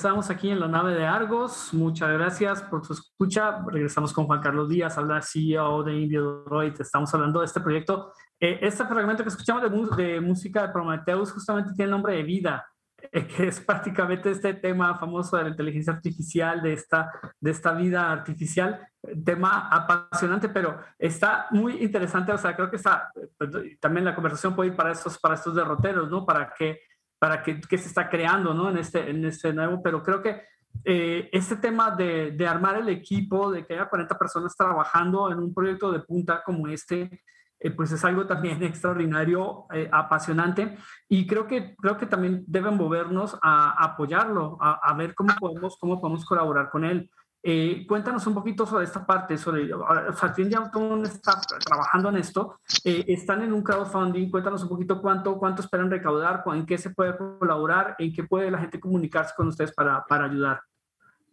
Regresamos aquí en la nave de Argos. Muchas gracias por su escucha. Regresamos con Juan Carlos Díaz, habla CEO de Droid. Estamos hablando de este proyecto. Eh, este fragmento que escuchamos de, música de Prometheus justamente tiene el nombre de vida, eh, que es prácticamente este tema famoso de la inteligencia artificial, de esta, de esta vida artificial. Tema apasionante, pero está muy interesante. O sea, creo que está, eh, también la conversación puede ir para estos, para estos derroteros, ¿no? Para que para qué, se está creando ¿no? en, este, en este nuevo, pero creo que eh, este tema de, de, armar el equipo, de que haya 40 personas trabajando en un proyecto de punta como este, eh, pues es algo también extraordinario, eh, apasionante, y creo que, creo que también deben movernos a, apoyarlo, a, a, ver cómo podemos, cómo podemos colaborar con él. Eh, cuéntanos un poquito sobre esta parte, sobre, sea, ya todo está trabajando en esto, eh, están en un crowdfunding, cuéntanos un poquito cuánto, cuánto esperan recaudar, en qué se puede colaborar, en qué puede la gente comunicarse con ustedes para, para ayudar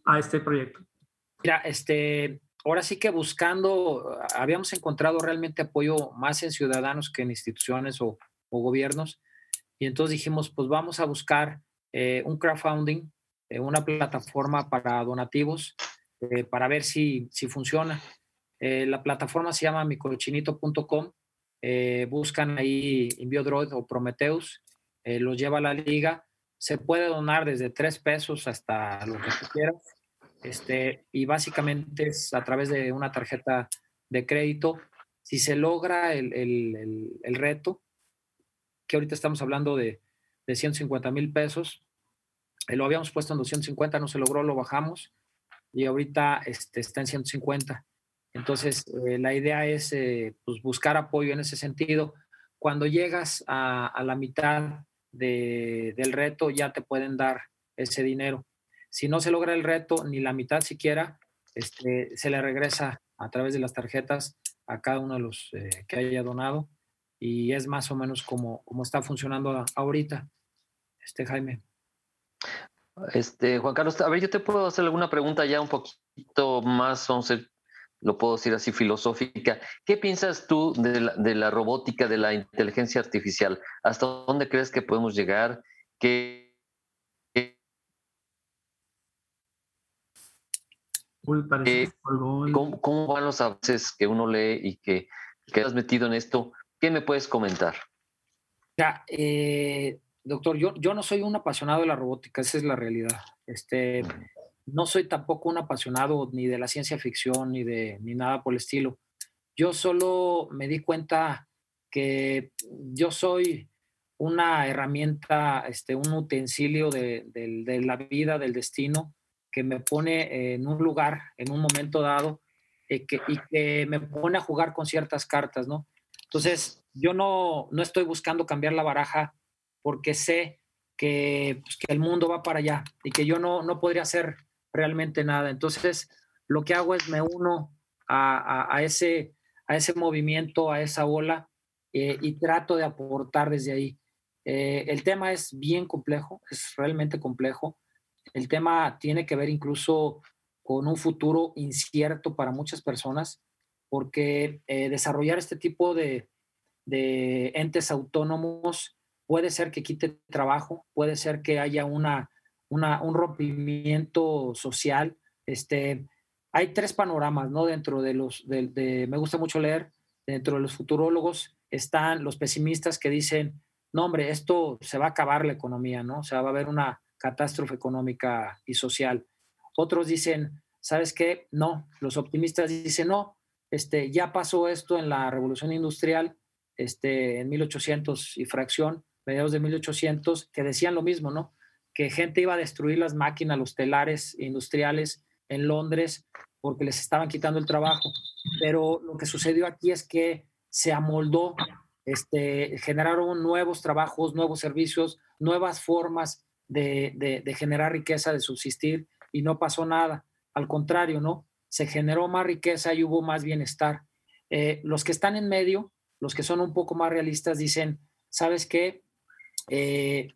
a este proyecto. Mira, este, ahora sí que buscando, habíamos encontrado realmente apoyo más en ciudadanos que en instituciones o, o gobiernos, y entonces dijimos, pues vamos a buscar eh, un crowdfunding, una plataforma para donativos eh, para ver si, si funciona. Eh, la plataforma se llama microchinito.com. Eh, buscan ahí Inbiodroid o Prometheus, eh, los lleva a la liga. Se puede donar desde tres pesos hasta lo que quieras. Este, y básicamente es a través de una tarjeta de crédito. Si se logra el, el, el, reto, que ahorita estamos hablando de, de 150 mil pesos, lo habíamos puesto en 250, no se logró, lo bajamos y ahorita este, está en 150. Entonces, eh, la idea es eh, pues, buscar apoyo en ese sentido. Cuando llegas a, la mitad del reto, ya te pueden dar ese dinero. Si no se logra el reto, ni la mitad siquiera, este, se le regresa a través de las tarjetas a cada uno de los eh, que haya donado. Y es más o menos como, como está funcionando ahorita, este Jaime. Este, Juan Carlos, a ver, yo te puedo hacer alguna pregunta ya un poquito más, vamos a lo puedo decir así, filosófica. ¿Qué piensas tú de la, de la robótica, de la inteligencia artificial? ¿Hasta dónde crees que podemos llegar? ¿Qué, ¿cómo, ¿cómo, van los avances que uno lee y que quedas metido en esto? ¿Qué me puedes comentar? Ya, eh, doctor, yo, yo no soy un apasionado de la robótica, esa es la realidad. Este, no soy tampoco un apasionado ni de la ciencia ficción ni de ni nada por el estilo. Yo solo me di cuenta que yo soy una herramienta, este, un utensilio de, la vida, del destino, que me pone en un lugar, en un momento dado, eh, y que me pone a jugar con ciertas cartas, ¿no? Entonces, yo no, no estoy buscando cambiar la baraja porque sé que, pues, que el mundo va para allá y que yo no, no podría ser realmente nada. Entonces, lo que hago es me uno a, ese, a ese movimiento, a esa ola, eh, y trato de aportar desde ahí. Eh, el tema es bien complejo, es realmente complejo. El tema tiene que ver incluso con un futuro incierto para muchas personas, porque eh, desarrollar este tipo de, de entes autónomos puede ser que quite trabajo, puede ser que haya una un rompimiento social. Este, hay tres panoramas, ¿no? Dentro de los, de, me gusta mucho leer, dentro de los futurólogos están los pesimistas que dicen, no, hombre, esto se va a acabar la economía, ¿no? O sea, va a haber una catástrofe económica y social. Otros dicen, ¿sabes qué? No, los optimistas dicen, no, este, ya pasó esto en la revolución industrial, este, en 1800 y fracción, mediados de 1800, que decían lo mismo, ¿no? que gente iba a destruir las máquinas, los telares industriales en Londres porque les estaban quitando el trabajo. Pero lo que sucedió aquí es que se amoldó, este, generaron nuevos trabajos, nuevos servicios, nuevas formas de, generar riqueza, de subsistir, y no pasó nada. Al contrario, ¿no? Se generó más riqueza y hubo más bienestar. Eh, los que están en medio, los que son un poco más realistas, dicen, ¿sabes qué? Eh,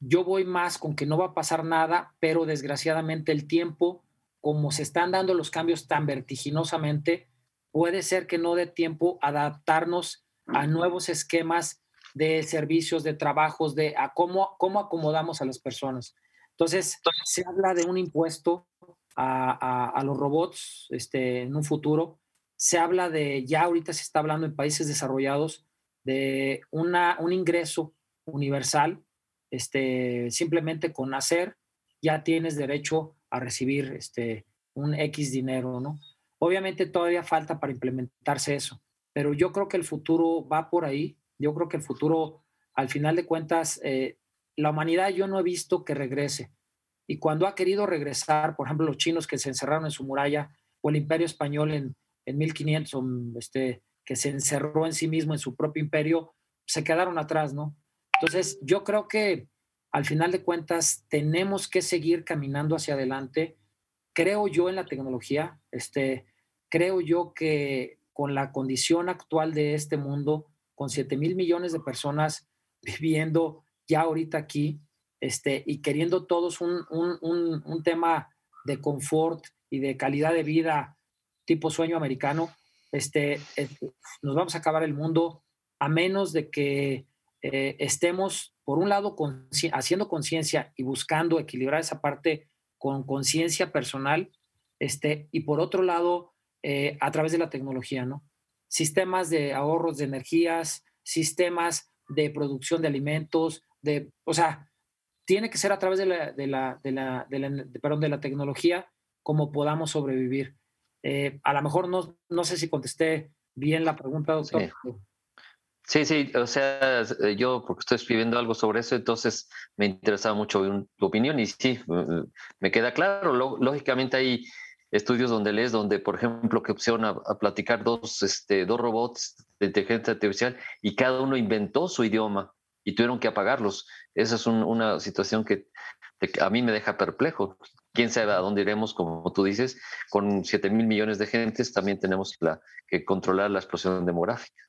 yo voy más con que no va a pasar nada, pero desgraciadamente el tiempo, como se están dando los cambios tan vertiginosamente, puede ser que no dé tiempo adaptarnos a nuevos esquemas de servicios, de trabajos, de a cómo, cómo acomodamos a las personas. Entonces, se habla de un impuesto a, a, los robots este, en un futuro. Se habla de, ya ahorita se está hablando en países desarrollados, de una, un ingreso universal este, simplemente con nacer ya tienes derecho a recibir este, un X dinero, ¿no? Obviamente todavía falta para implementarse eso, pero yo creo que el futuro va por ahí. Yo creo que el futuro, al final de cuentas, eh, la humanidad yo no he visto que regrese. Y cuando ha querido regresar, por ejemplo, los chinos que se encerraron en su muralla, o el imperio español en, en 1500, este, que se encerró en sí mismo, en su propio imperio, se quedaron atrás, ¿no? Entonces, yo creo que al final de cuentas tenemos que seguir caminando hacia adelante. Creo yo en la tecnología, este, creo yo que con la condición actual de este mundo, con 7 mil millones de personas viviendo ya ahorita aquí, este, y queriendo todos un, un tema de confort y de calidad de vida tipo sueño americano, este, eh, nos vamos a acabar el mundo a menos de que eh, estemos, por un lado, haciendo conciencia y buscando equilibrar esa parte con conciencia personal, este, y por otro lado, eh, a través de la tecnología, ¿no? Sistemas de ahorros de energías, sistemas de producción de alimentos, de, o sea, tiene que ser a través de la, de la, de la, de la, perdón, de la tecnología como podamos sobrevivir. Eh, a lo mejor no, no sé si contesté bien la pregunta, doctor. Sí. sí, o sea, yo porque estoy escribiendo algo sobre eso, entonces me interesaba mucho tu opinión y sí, me queda claro. Lógicamente hay estudios donde lees, donde, por ejemplo, que opción a, platicar dos, este, dos robots de inteligencia artificial y cada uno inventó su idioma y tuvieron que apagarlos. Esa es una situación que, a mí me deja perplejo. Quién sabe a dónde iremos, como tú dices, con 7 mil millones de gentes también tenemos la, que controlar la explosión demográfica.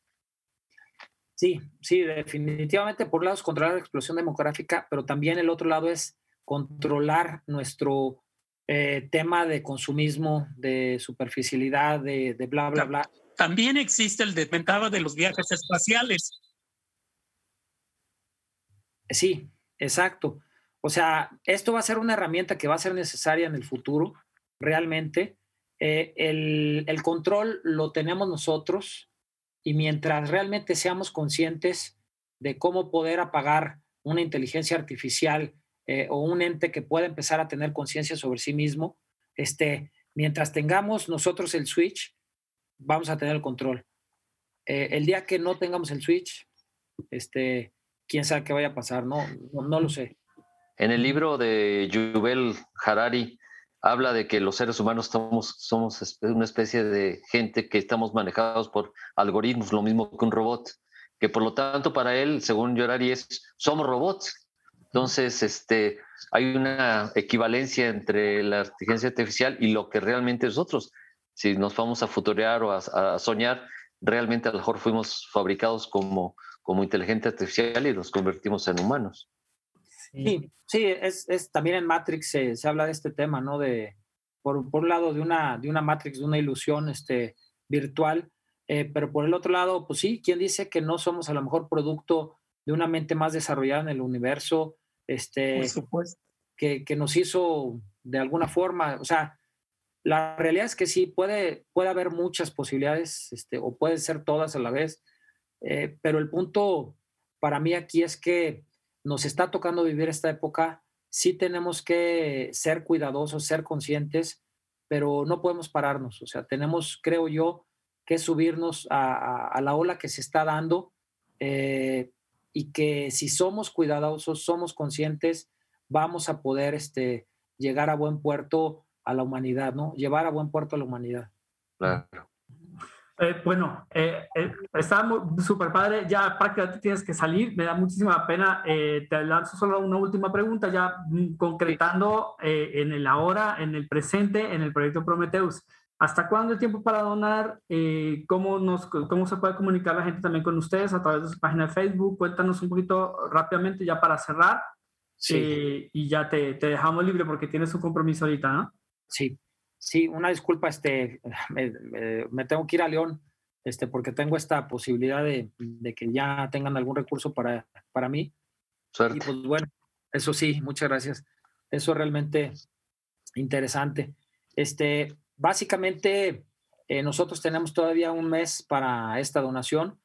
Sí, sí, definitivamente por un lado es controlar la explosión demográfica, pero también el otro lado es controlar nuestro eh, tema de consumismo, de superficialidad, de, de bla, bla, bla. También existe el desventaja de los viajes espaciales. Sí, exacto. O sea, esto va a ser una herramienta que va a ser necesaria en el futuro, realmente. Eh, el, control lo tenemos nosotros y mientras realmente seamos conscientes de cómo poder apagar una inteligencia artificial eh, o un ente que pueda empezar a tener conciencia sobre sí mismo, este, mientras tengamos nosotros el switch, vamos a tener el control. Eh, el día que no tengamos el switch, este, quién sabe qué vaya a pasar, no, no, lo sé. En el libro de Yuval Harari habla de que los seres humanos somos, una especie de gente que estamos manejados por algoritmos, lo mismo que un robot, que por lo tanto para él, según Harari, somos robots. Entonces, este, hay una equivalencia entre la inteligencia artificial y lo que realmente nosotros, si nos vamos a futurear o a soñar, realmente a lo mejor fuimos fabricados como como inteligencia artificial y los convertimos en humanos. Sí, sí, es, es también en Matrix se, se, habla de este tema, ¿no? De, por, por un lado, de una, de una Matrix, de una ilusión este, virtual, eh, pero por el otro lado, pues sí, ¿quién dice que no somos a lo mejor producto de una mente más desarrollada en el universo? Este, por supuesto. Que, que nos hizo de alguna forma, o sea, la realidad es que sí, puede, puede haber muchas posibilidades, este, o pueden ser todas a la vez, eh, pero el punto para mí aquí es que nos está tocando vivir esta época, sí tenemos que ser cuidadosos, ser conscientes, pero no podemos pararnos. O sea, tenemos, creo yo, que subirnos a, la ola que se está dando eh, y que si somos cuidadosos, somos conscientes, vamos a poder este, llegar a buen puerto a la humanidad, ¿no? Llevar a buen puerto a la humanidad. Claro. Eh, bueno, eh, eh, está súper padre. Ya prácticamente tienes que salir. Me da muchísima pena. Eh, te lanzo solo una última pregunta, ya mm, concretando en el ahora, en el presente, en el proyecto Prometheus. ¿Hasta cuándo el tiempo para donar? ¿cómo, nos, ¿Cómo se puede comunicar la gente también con ustedes a través de su página de Facebook? Cuéntanos un poquito rápidamente ya para cerrar. Sí. y ya te, te dejamos libre porque tienes un compromiso ahorita, ¿no? Sí. Sí, una disculpa, este, me, tengo que ir a León, este, porque tengo esta posibilidad de, que ya tengan algún recurso para, para mí. Suerte. Y pues bueno, eso sí, muchas gracias. Eso es realmente interesante. Este, básicamente, eh, nosotros tenemos todavía un mes para esta donación.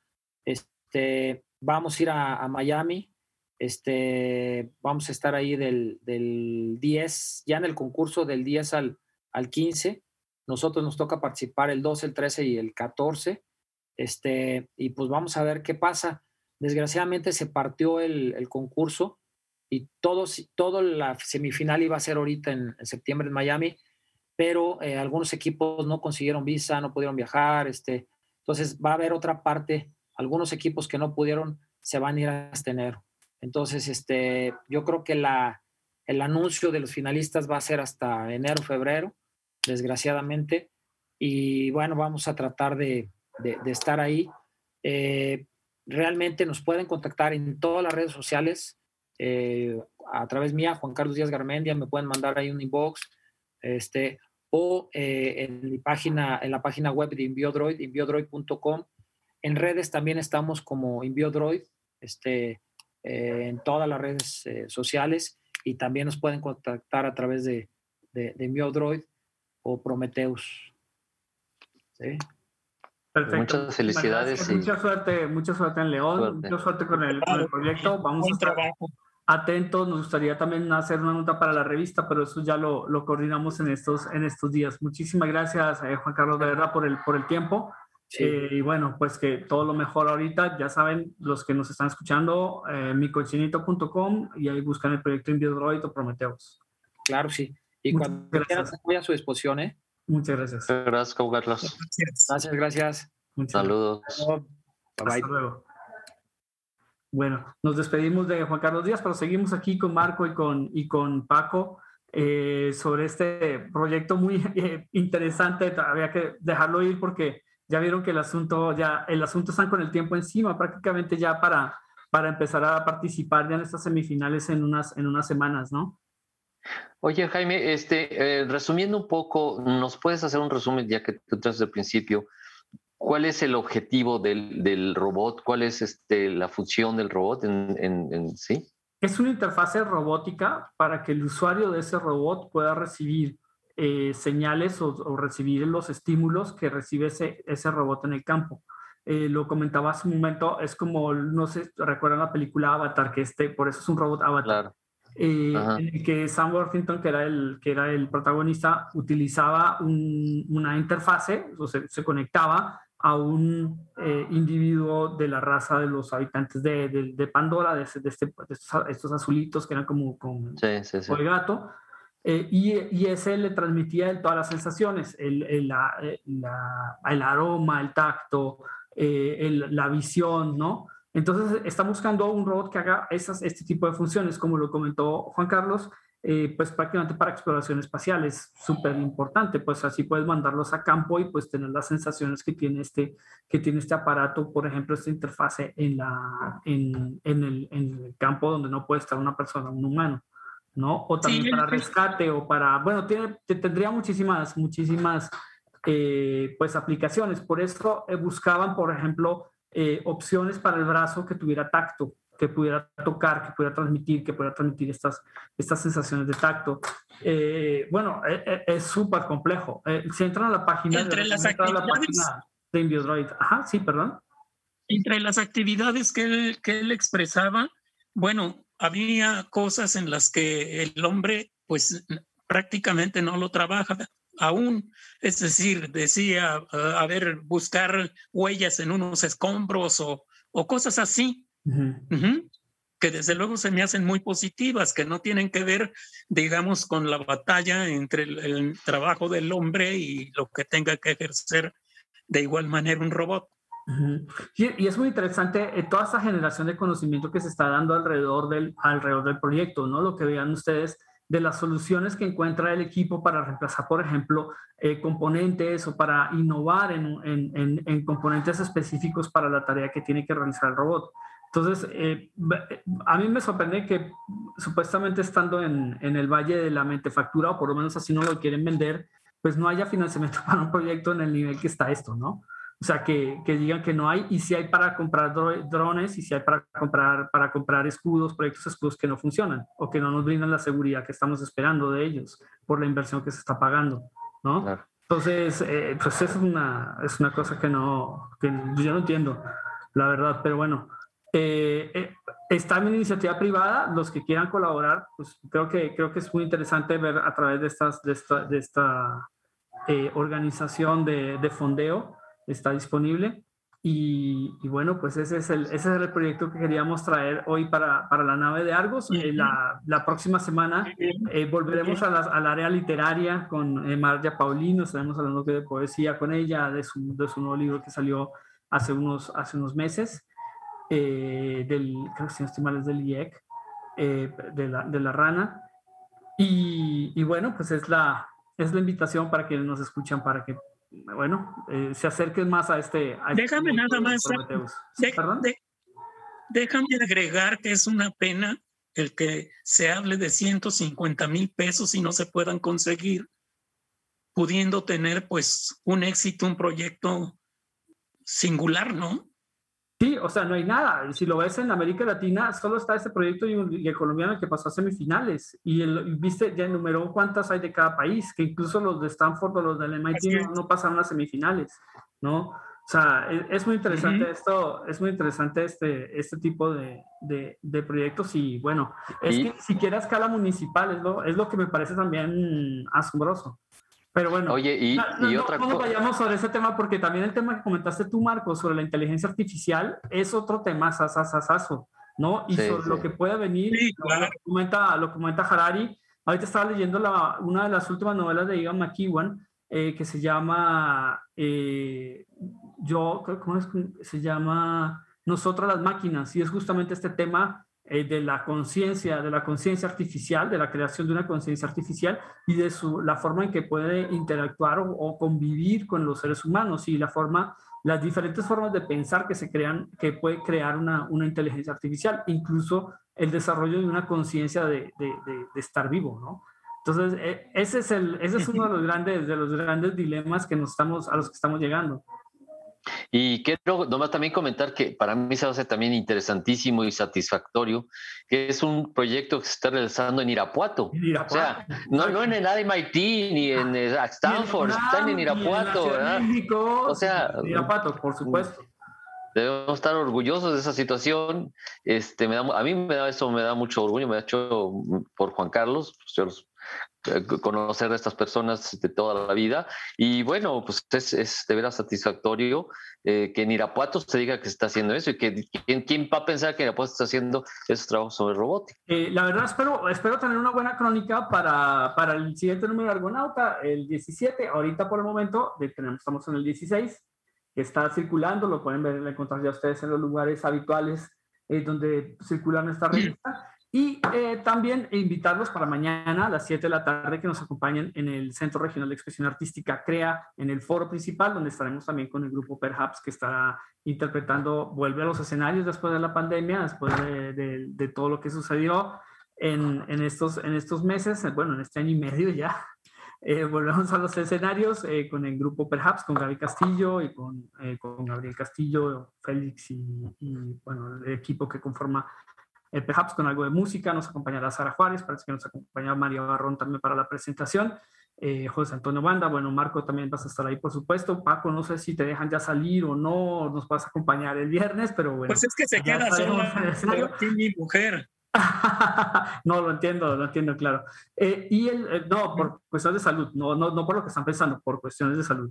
Este, vamos a ir a, Miami. Este, vamos a estar ahí del, del 10, ya en el concurso del 10 al, al 15. Nosotros nos toca participar el 12, el 13 y el 14. Este, y pues vamos a ver qué pasa. Desgraciadamente se partió el, concurso y todo, todo la semifinal iba a ser ahorita en, septiembre en Miami, pero eh, algunos equipos no consiguieron visa, no pudieron viajar. Este, entonces va a haber otra parte. Algunos equipos que no pudieron se van a ir hasta enero. Entonces, este, yo creo que la, el anuncio de los finalistas va a ser hasta enero, febrero desgraciadamente. Y bueno, vamos a tratar de, estar ahí. Eh, realmente nos pueden contactar en todas las redes sociales, eh, a través mía, Juan Carlos Díaz Garmendia, me pueden mandar ahí un inbox, este, o eh, en mi página, en la página web de Inbiodroid, inbiodroid.com. En redes también estamos como Inbiodroid, este, en todas las redes sociales y también nos pueden contactar a través de, de, de o Prometheus. Sí. Perfecto. Muchas felicidades. y... Mucha suerte, mucha suerte en León, mucha suerte con el, con el proyecto. Vamos a estar atentos. Nos gustaría también hacer una nota para la revista, pero eso ya lo, lo coordinamos en estos, en estos días. Muchísimas gracias, eh, Juan Carlos, de verdad, por el, por el tiempo. Eh, y bueno, pues que todo lo mejor ahorita, ya saben, los que nos están escuchando, eh, micochinito.com y ahí buscan el proyecto Droid o Prometeus. Claro, sí. Y cuando quieran, estoy a su disposición, ¿eh? Muchas gracias. Gracias, Carlos. Gracias, gracias. Saludos. Bye, luego. Bueno, nos despedimos de Juan Carlos Díaz, pero seguimos aquí con Marco y con, y con Paco eh, sobre este proyecto muy interesante. Había que dejarlo ir porque ya vieron que el asunto, ya, el asunto están con el tiempo encima, prácticamente ya para, para empezar a participar ya en estas semifinales en unas, en unas semanas, ¿no? Oye, Jaime, este, eh, resumiendo un poco, ¿nos puedes hacer un resumen, ya que tú traes el principio? ¿Cuál es el objetivo del, del, robot? ¿Cuál es este, la función del robot en, en, sí? Es una interfase robótica para que el usuario de ese robot pueda recibir eh, señales o, recibir los estímulos que recibe ese, ese robot en el campo. Eh, lo comentaba hace un momento, es como, no sé, recuerdan la película Avatar, que este, por eso es un robot Avatar. Eh, en el que Sam Worthington, que era el, que era el protagonista, utilizaba una interfase, o se, se, conectaba a un individuo de la raza de los habitantes de, de, Pandora, de, este, estos, azulitos que eran como, como, el gato, eh, y, ese le transmitía todas las sensaciones, el, el, la, eh, el aroma, el tacto, eh, la visión, ¿no? Entonces está buscando un robot que haga esas, este tipo de funciones, como lo comentó Juan Carlos, pues prácticamente para exploración espacial es súper importante, pues así puedes mandarlos a campo y pues tener las sensaciones que tiene este, que tiene este aparato, por ejemplo, esta interfase en, la, en, en, el, en el campo donde no puede estar una persona, un humano. ¿no? O también para rescate o para, bueno, tiene, tendría muchísimas, muchísimas, eh, pues, aplicaciones. Por eso eh, buscaban, por ejemplo, eh, opciones para el brazo que tuviera tacto, que pudiera tocar, que pudiera transmitir, que pudiera transmitir estas, estas sensaciones de tacto. bueno, es súper complejo. si entran a la página, Entre las actividades, de Inviodroid, ajá, sí, perdón. Entre las actividades que él, que él expresaba, bueno, había cosas en las que el hombre pues prácticamente no lo trabaja aún, es decir, decía, a ver, buscar huellas en unos escombros o, o cosas así, que desde luego se me hacen muy positivas, que no tienen que ver, digamos, con la batalla entre el trabajo del hombre y lo que tenga que ejercer de igual manera un robot. Y, es muy interesante eh, toda esa generación de conocimiento que se está dando alrededor del, alrededor del proyecto, ¿no? Lo que vean ustedes de las soluciones que encuentra el equipo para reemplazar, por ejemplo, eh, componentes o para innovar en, en, en, componentes específicos para la tarea que tiene que realizar el robot. Entonces, eh, a mí me sorprende que supuestamente estando en, en el Valle de la Mentefactura, o por lo menos así no lo quieren vender, pues no haya financiamiento para un proyecto en el nivel que está esto, ¿no? O sea, que, que, digan que no hay y si hay para comprar drones y si hay para comprar, para comprar escudos, proyectos escudos que no funcionan o que no nos brindan la seguridad que estamos esperando de ellos por la inversión que se está pagando, ¿no? Entonces, eh, pues es una, es una cosa que no, que yo no entiendo, la verdad, pero bueno. Eh, eh, está en iniciativa privada, los que quieran colaborar, pues creo que, creo que es muy interesante ver a través de, estas, de esta, de esta organización de, de fondeo, está disponible. Y, bueno, pues ese es, el, ese es el proyecto que queríamos traer hoy para, para la nave de Argos. Eh, la, la, próxima semana eh, volveremos a al área literaria con eh, Marja Paulino, estaremos hablando de poesía con ella, de su, de su nuevo libro que salió hace unos, hace unos meses, del, creo que si no es del IEC, de, la, de la rana. Y, y, bueno, pues es la, es la invitación para que nos escuchan, para que bueno, eh, se acerquen más a este... este déjame nada más... déjame agregar que es una pena el que se hable de 150 mil pesos y no se puedan conseguir, pudiendo tener pues un éxito, un proyecto singular, ¿no? Sí, o sea, no hay nada. Si lo ves en América Latina, solo está este proyecto y, y el colombiano que pasó a semifinales. Y, el, viste, ya enumeró cuántas hay de cada país, que incluso los de Stanford o los del MIT no, pasaron a semifinales, ¿no? O sea, es, es muy interesante esto, es muy interesante este, este tipo de, de, de proyectos y bueno, es que ni siquiera a escala municipal, es lo, es lo que me parece también asombroso. Pero bueno, Oye, y, no, y no, otra no nos cosa. vayamos sobre ese tema porque también el tema que comentaste tú, Marco, sobre la inteligencia artificial es otro tema sasasasazo, ¿no? Y Sí, sobre lo sí. que puede venir, Sí, lo, claro. que comenta, lo que comenta Harari. Ahorita estaba leyendo la, una de las últimas novelas de Ian McEwan eh, que se llama, eh, yo, ¿cómo es? Se llama Nosotras las máquinas y es justamente este tema eh, de la conciencia, de la conciencia artificial, de la creación de una conciencia artificial y de su, la forma en que puede interactuar o, convivir con los seres humanos y la forma, las diferentes formas de pensar que se crean, que puede crear una, una inteligencia artificial, incluso el desarrollo de una conciencia de, de, estar vivo, ¿no? Entonces, eh, ese es, el, ese es uno de los, grandes, de los grandes dilemas que nos estamos, a los que estamos llegando. Y quiero nomás también comentar que para mí se hace también interesantísimo y satisfactorio, que es un proyecto que se está realizando en Irapuato. En Irapuato. O sea, no, no en el MIT ni en eh, Stanford, ni en están en Irapuato, en ¿verdad? México, O sea, Irapuato, por supuesto. Debemos estar orgullosos de esa situación. Este, me da, a mí me da eso, me da mucho orgullo, me ha hecho por Juan Carlos, pues yo los, conocer a estas personas de toda la vida. Y bueno, pues es, es de veras satisfactorio eh, que en Irapuato se diga que se está haciendo eso y que ¿quién, quién va a pensar que Irapuato está haciendo esos trabajos sobre robótica. Eh, la verdad, espero, espero tener una buena crónica para, para el siguiente número de Argonauta, el 17. Ahorita por el momento tenemos, estamos en el 16 que está circulando, lo pueden ver, encontrar ya ustedes en los lugares habituales eh, donde circulan esta revista. Y eh, también invitarlos para mañana a las 7 de la tarde que nos acompañen en el Centro Regional de Expresión Artística CREA, en el foro principal, donde estaremos también con el grupo Perhaps, que estará interpretando, vuelve a los escenarios después de la pandemia, después de, de, de todo lo que sucedió en, en, estos, en estos meses, bueno, en este año y medio ya. Eh, volvemos a los escenarios eh, con el grupo Perhaps, con Gaby Castillo y con, eh, con Gabriel Castillo, Félix y, y, bueno, el equipo que conforma el Perhaps con algo de música. Nos acompañará Sara Juárez, parece que nos acompaña María Barrón también para la presentación. Eh, José Antonio Banda, bueno, Marco también vas a estar ahí, por supuesto. Paco, no sé si te dejan ya salir o no, nos vas a acompañar el viernes, pero bueno. Pues es que se queda sola mi mujer. no, lo entiendo, lo entiendo, claro. Eh, y el, eh, no, por cuestiones de salud, no, no, no por lo que están pensando, por cuestiones de salud.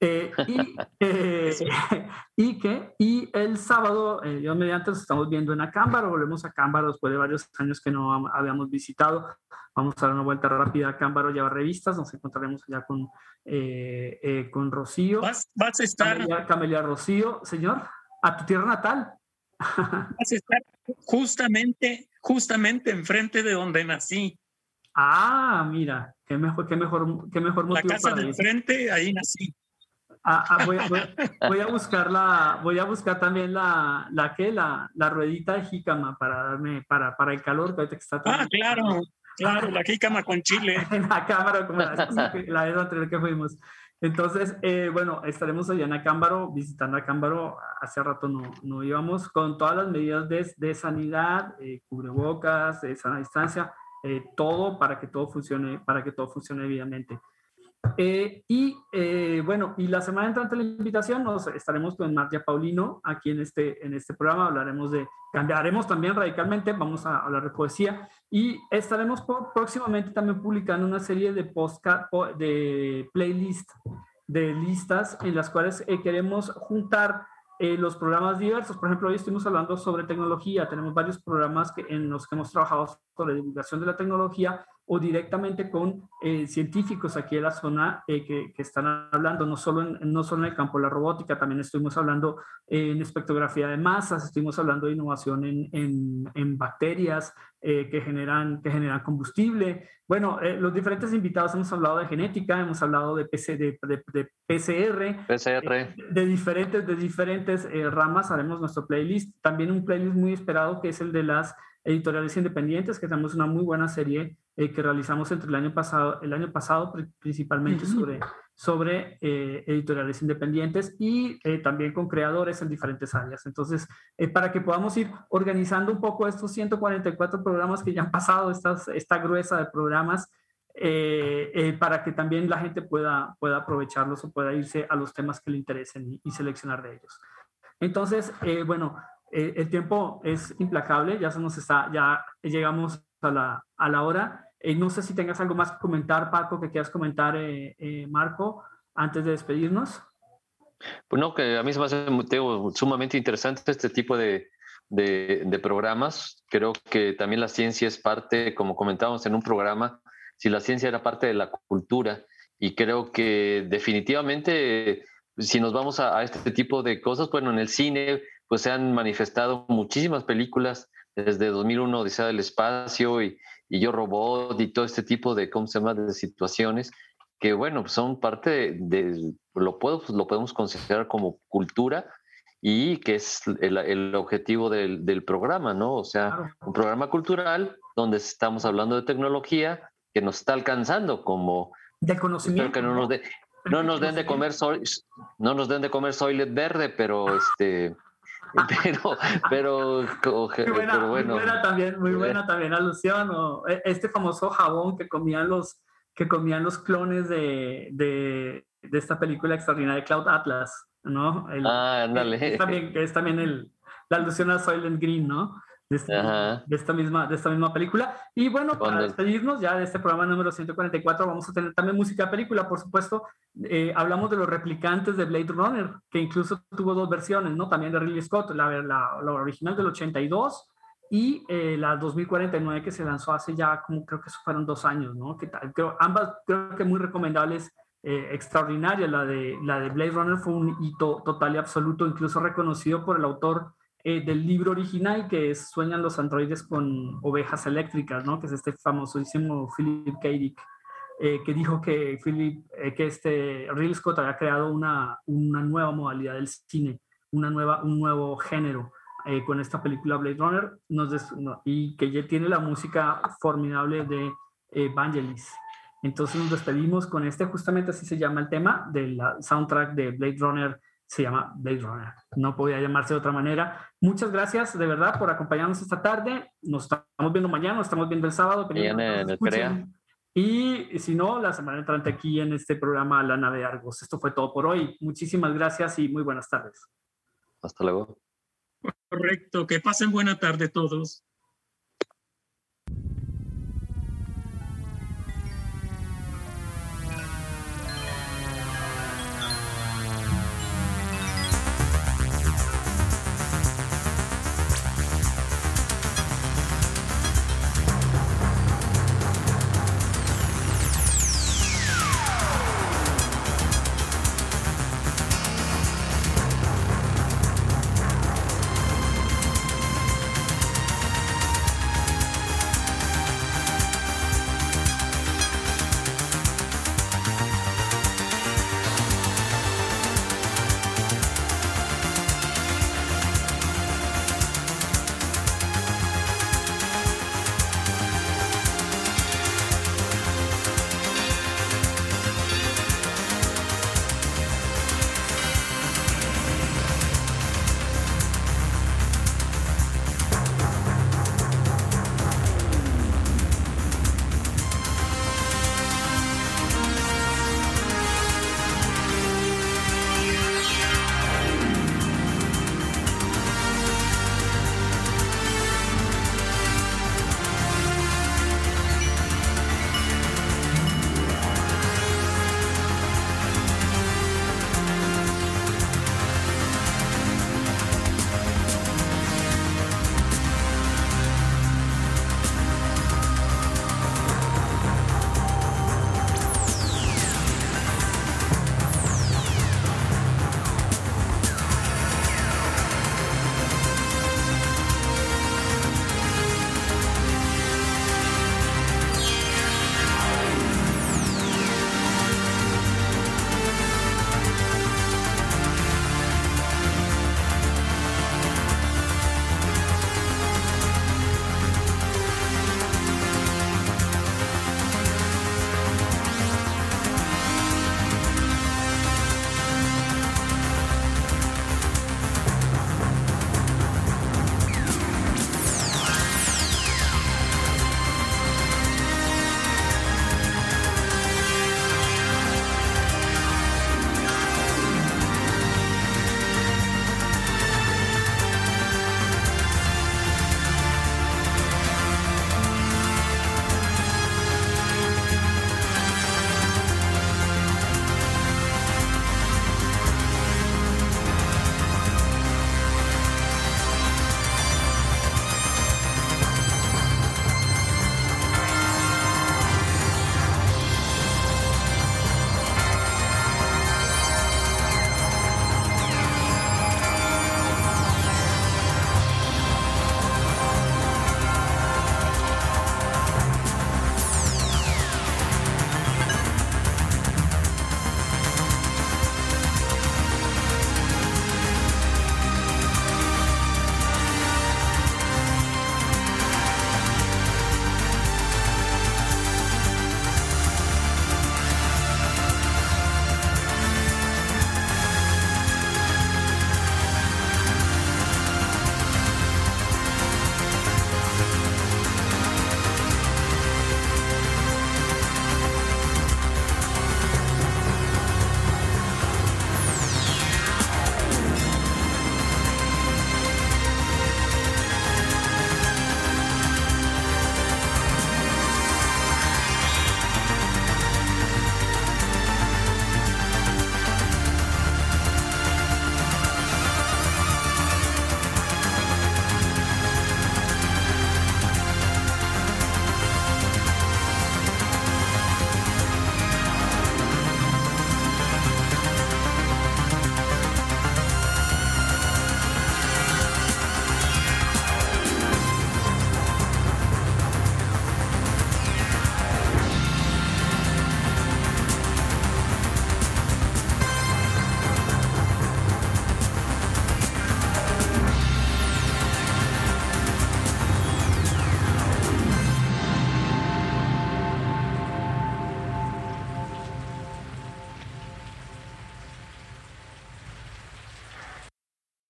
Eh, y, y, que, y el sábado, yo mediante nos estamos viendo en Acámbaro, volvemos a Acámbaro después de varios años que no habíamos visitado. Vamos a dar una vuelta rápida a Acámbaro, llevar revistas, nos encontraremos allá con, con Rocío. ¿Vas, vas a estar. Camelia, Camelia Rocío, señor, a tu tierra natal. Vas a estar justamente, justamente enfrente de donde nací. Ah, mira, qué mejor, qué mejor, qué mejor motivo. La casa de enfrente, ahí nací. Ah, ah, voy, voy, voy, a buscar la, voy a buscar también la, la que la, la ruedita de jícama para darme, para, para el calor que está Ah, claro, claro, la jícama con chile. en la cámara, como la, la vez anterior que fuimos. Entonces, eh, bueno, estaremos allá en Acámbaro, visitando Acámbaro. Hace rato no, no íbamos con todas las medidas de, de sanidad, eh, cubrebocas, de sana distancia, eh, todo para que todo funcione, para que todo funcione debidamente. Eh, y bueno, y la semana entrante la invitación nos estaremos con Marcia Paulino aquí en este, en este programa. Hablaremos de, cambiaremos también radicalmente, vamos a hablar de poesía y estaremos por, próximamente también publicando una serie de podcast, de playlist, de listas en las cuales eh, queremos juntar eh, los programas diversos. Por ejemplo, hoy estuvimos hablando sobre tecnología. Tenemos varios programas que, en los que hemos trabajado sobre divulgación de la tecnología o directamente con eh, científicos aquí en la zona eh, que, que, están hablando, no solo, en, no solo en el campo de la robótica, también estuvimos hablando eh, en espectrografía de masas, estuvimos hablando de innovación en, en, en bacterias que, generan, que generan combustible. Bueno, los diferentes invitados hemos hablado de genética, hemos hablado de, PC, de, de, de PCR, PCR. de diferentes, de diferentes ramas, haremos nuestro playlist, también un playlist muy esperado que es el de las editoriales independientes, que tenemos una muy buena serie eh, que realizamos entre el año pasado, el año pasado principalmente uh -huh. sobre, sobre eh, editoriales independientes y eh, también con creadores en diferentes áreas. Entonces, para que podamos ir organizando un poco estos 144 programas que ya han pasado, estas, esta gruesa de programas, para que también la gente pueda, pueda aprovecharlos o pueda irse a los temas que le interesen y, seleccionar de ellos. Entonces, bueno, el tiempo es implacable, ya se nos está, ya llegamos a la, a la hora. Eh, no sé si tengas algo más que comentar, Paco, que quieras comentar, eh, eh, Marco, antes de despedirnos. Bueno, que a mí se me hace sumamente interesante este tipo de, de, programas. Creo que también la ciencia es parte, como comentábamos en un programa, si la ciencia era parte de la cultura, y creo que definitivamente, si nos vamos a, a este tipo de cosas, bueno, en el cine, pues se han manifestado muchísimas películas desde 2001, Odisea del Espacio y, y Yo Robot y todo este tipo de, ¿cómo se llama?, de situaciones que, bueno, son parte de, lo, puedo, lo podemos considerar como cultura y que es el, el objetivo del, del, programa, ¿no? O sea, un programa cultural donde estamos hablando de tecnología que nos está alcanzando como... De conocimiento. Que no nos, no nos den de comer soy, no nos den de comer soylet verde, pero este pero, pero, muy buena, pero bueno. Muy buena también, muy buena también alusión. O e, este famoso jabón que comían los, que comían los clones de, de, de esta película extraordinaria de Cloud Atlas, ¿no? ah, ándale. Es también, es también el, la alusión a Soylent Green, ¿no? De, este, de, esta misma, de esta misma película. Y bueno, para despedirnos ya de este programa número 144, vamos a tener también música de película, por supuesto. Eh, hablamos de los replicantes de Blade Runner, que incluso tuvo dos versiones, ¿no? También de Ridley Scott, la, la, la original del 82 y eh, la 2049 que se lanzó hace ya como creo que fueron dos años, ¿no? Que creo, ambas creo que muy recomendables, eh, extraordinarias. La de, la de Blade Runner fue un hito total y absoluto, incluso reconocido por el autor eh, del libro original que es Sueñan los androides con ovejas eléctricas, ¿no? Que es este famosísimo Philip K. Dick, eh, que dijo que, Philip, eh, que este Ridley Scott había creado una, una nueva modalidad del cine, una nueva, un nuevo género con esta película Blade Runner nos y que ya tiene la música formidable de Vangelis. Entonces nos despedimos con este, justamente así se llama el tema del soundtrack de Blade Runner se llama Blade Runner. No podía llamarse de otra manera. Muchas gracias de verdad por acompañarnos esta tarde. Nos estamos viendo mañana, nos estamos viendo el sábado. Y si no, la semana entrante aquí en este programa La Nave de Argos. Esto fue todo por hoy. Muchísimas gracias y muy buenas tardes. Hasta luego. Correcto. Que pasen buena tarde todos.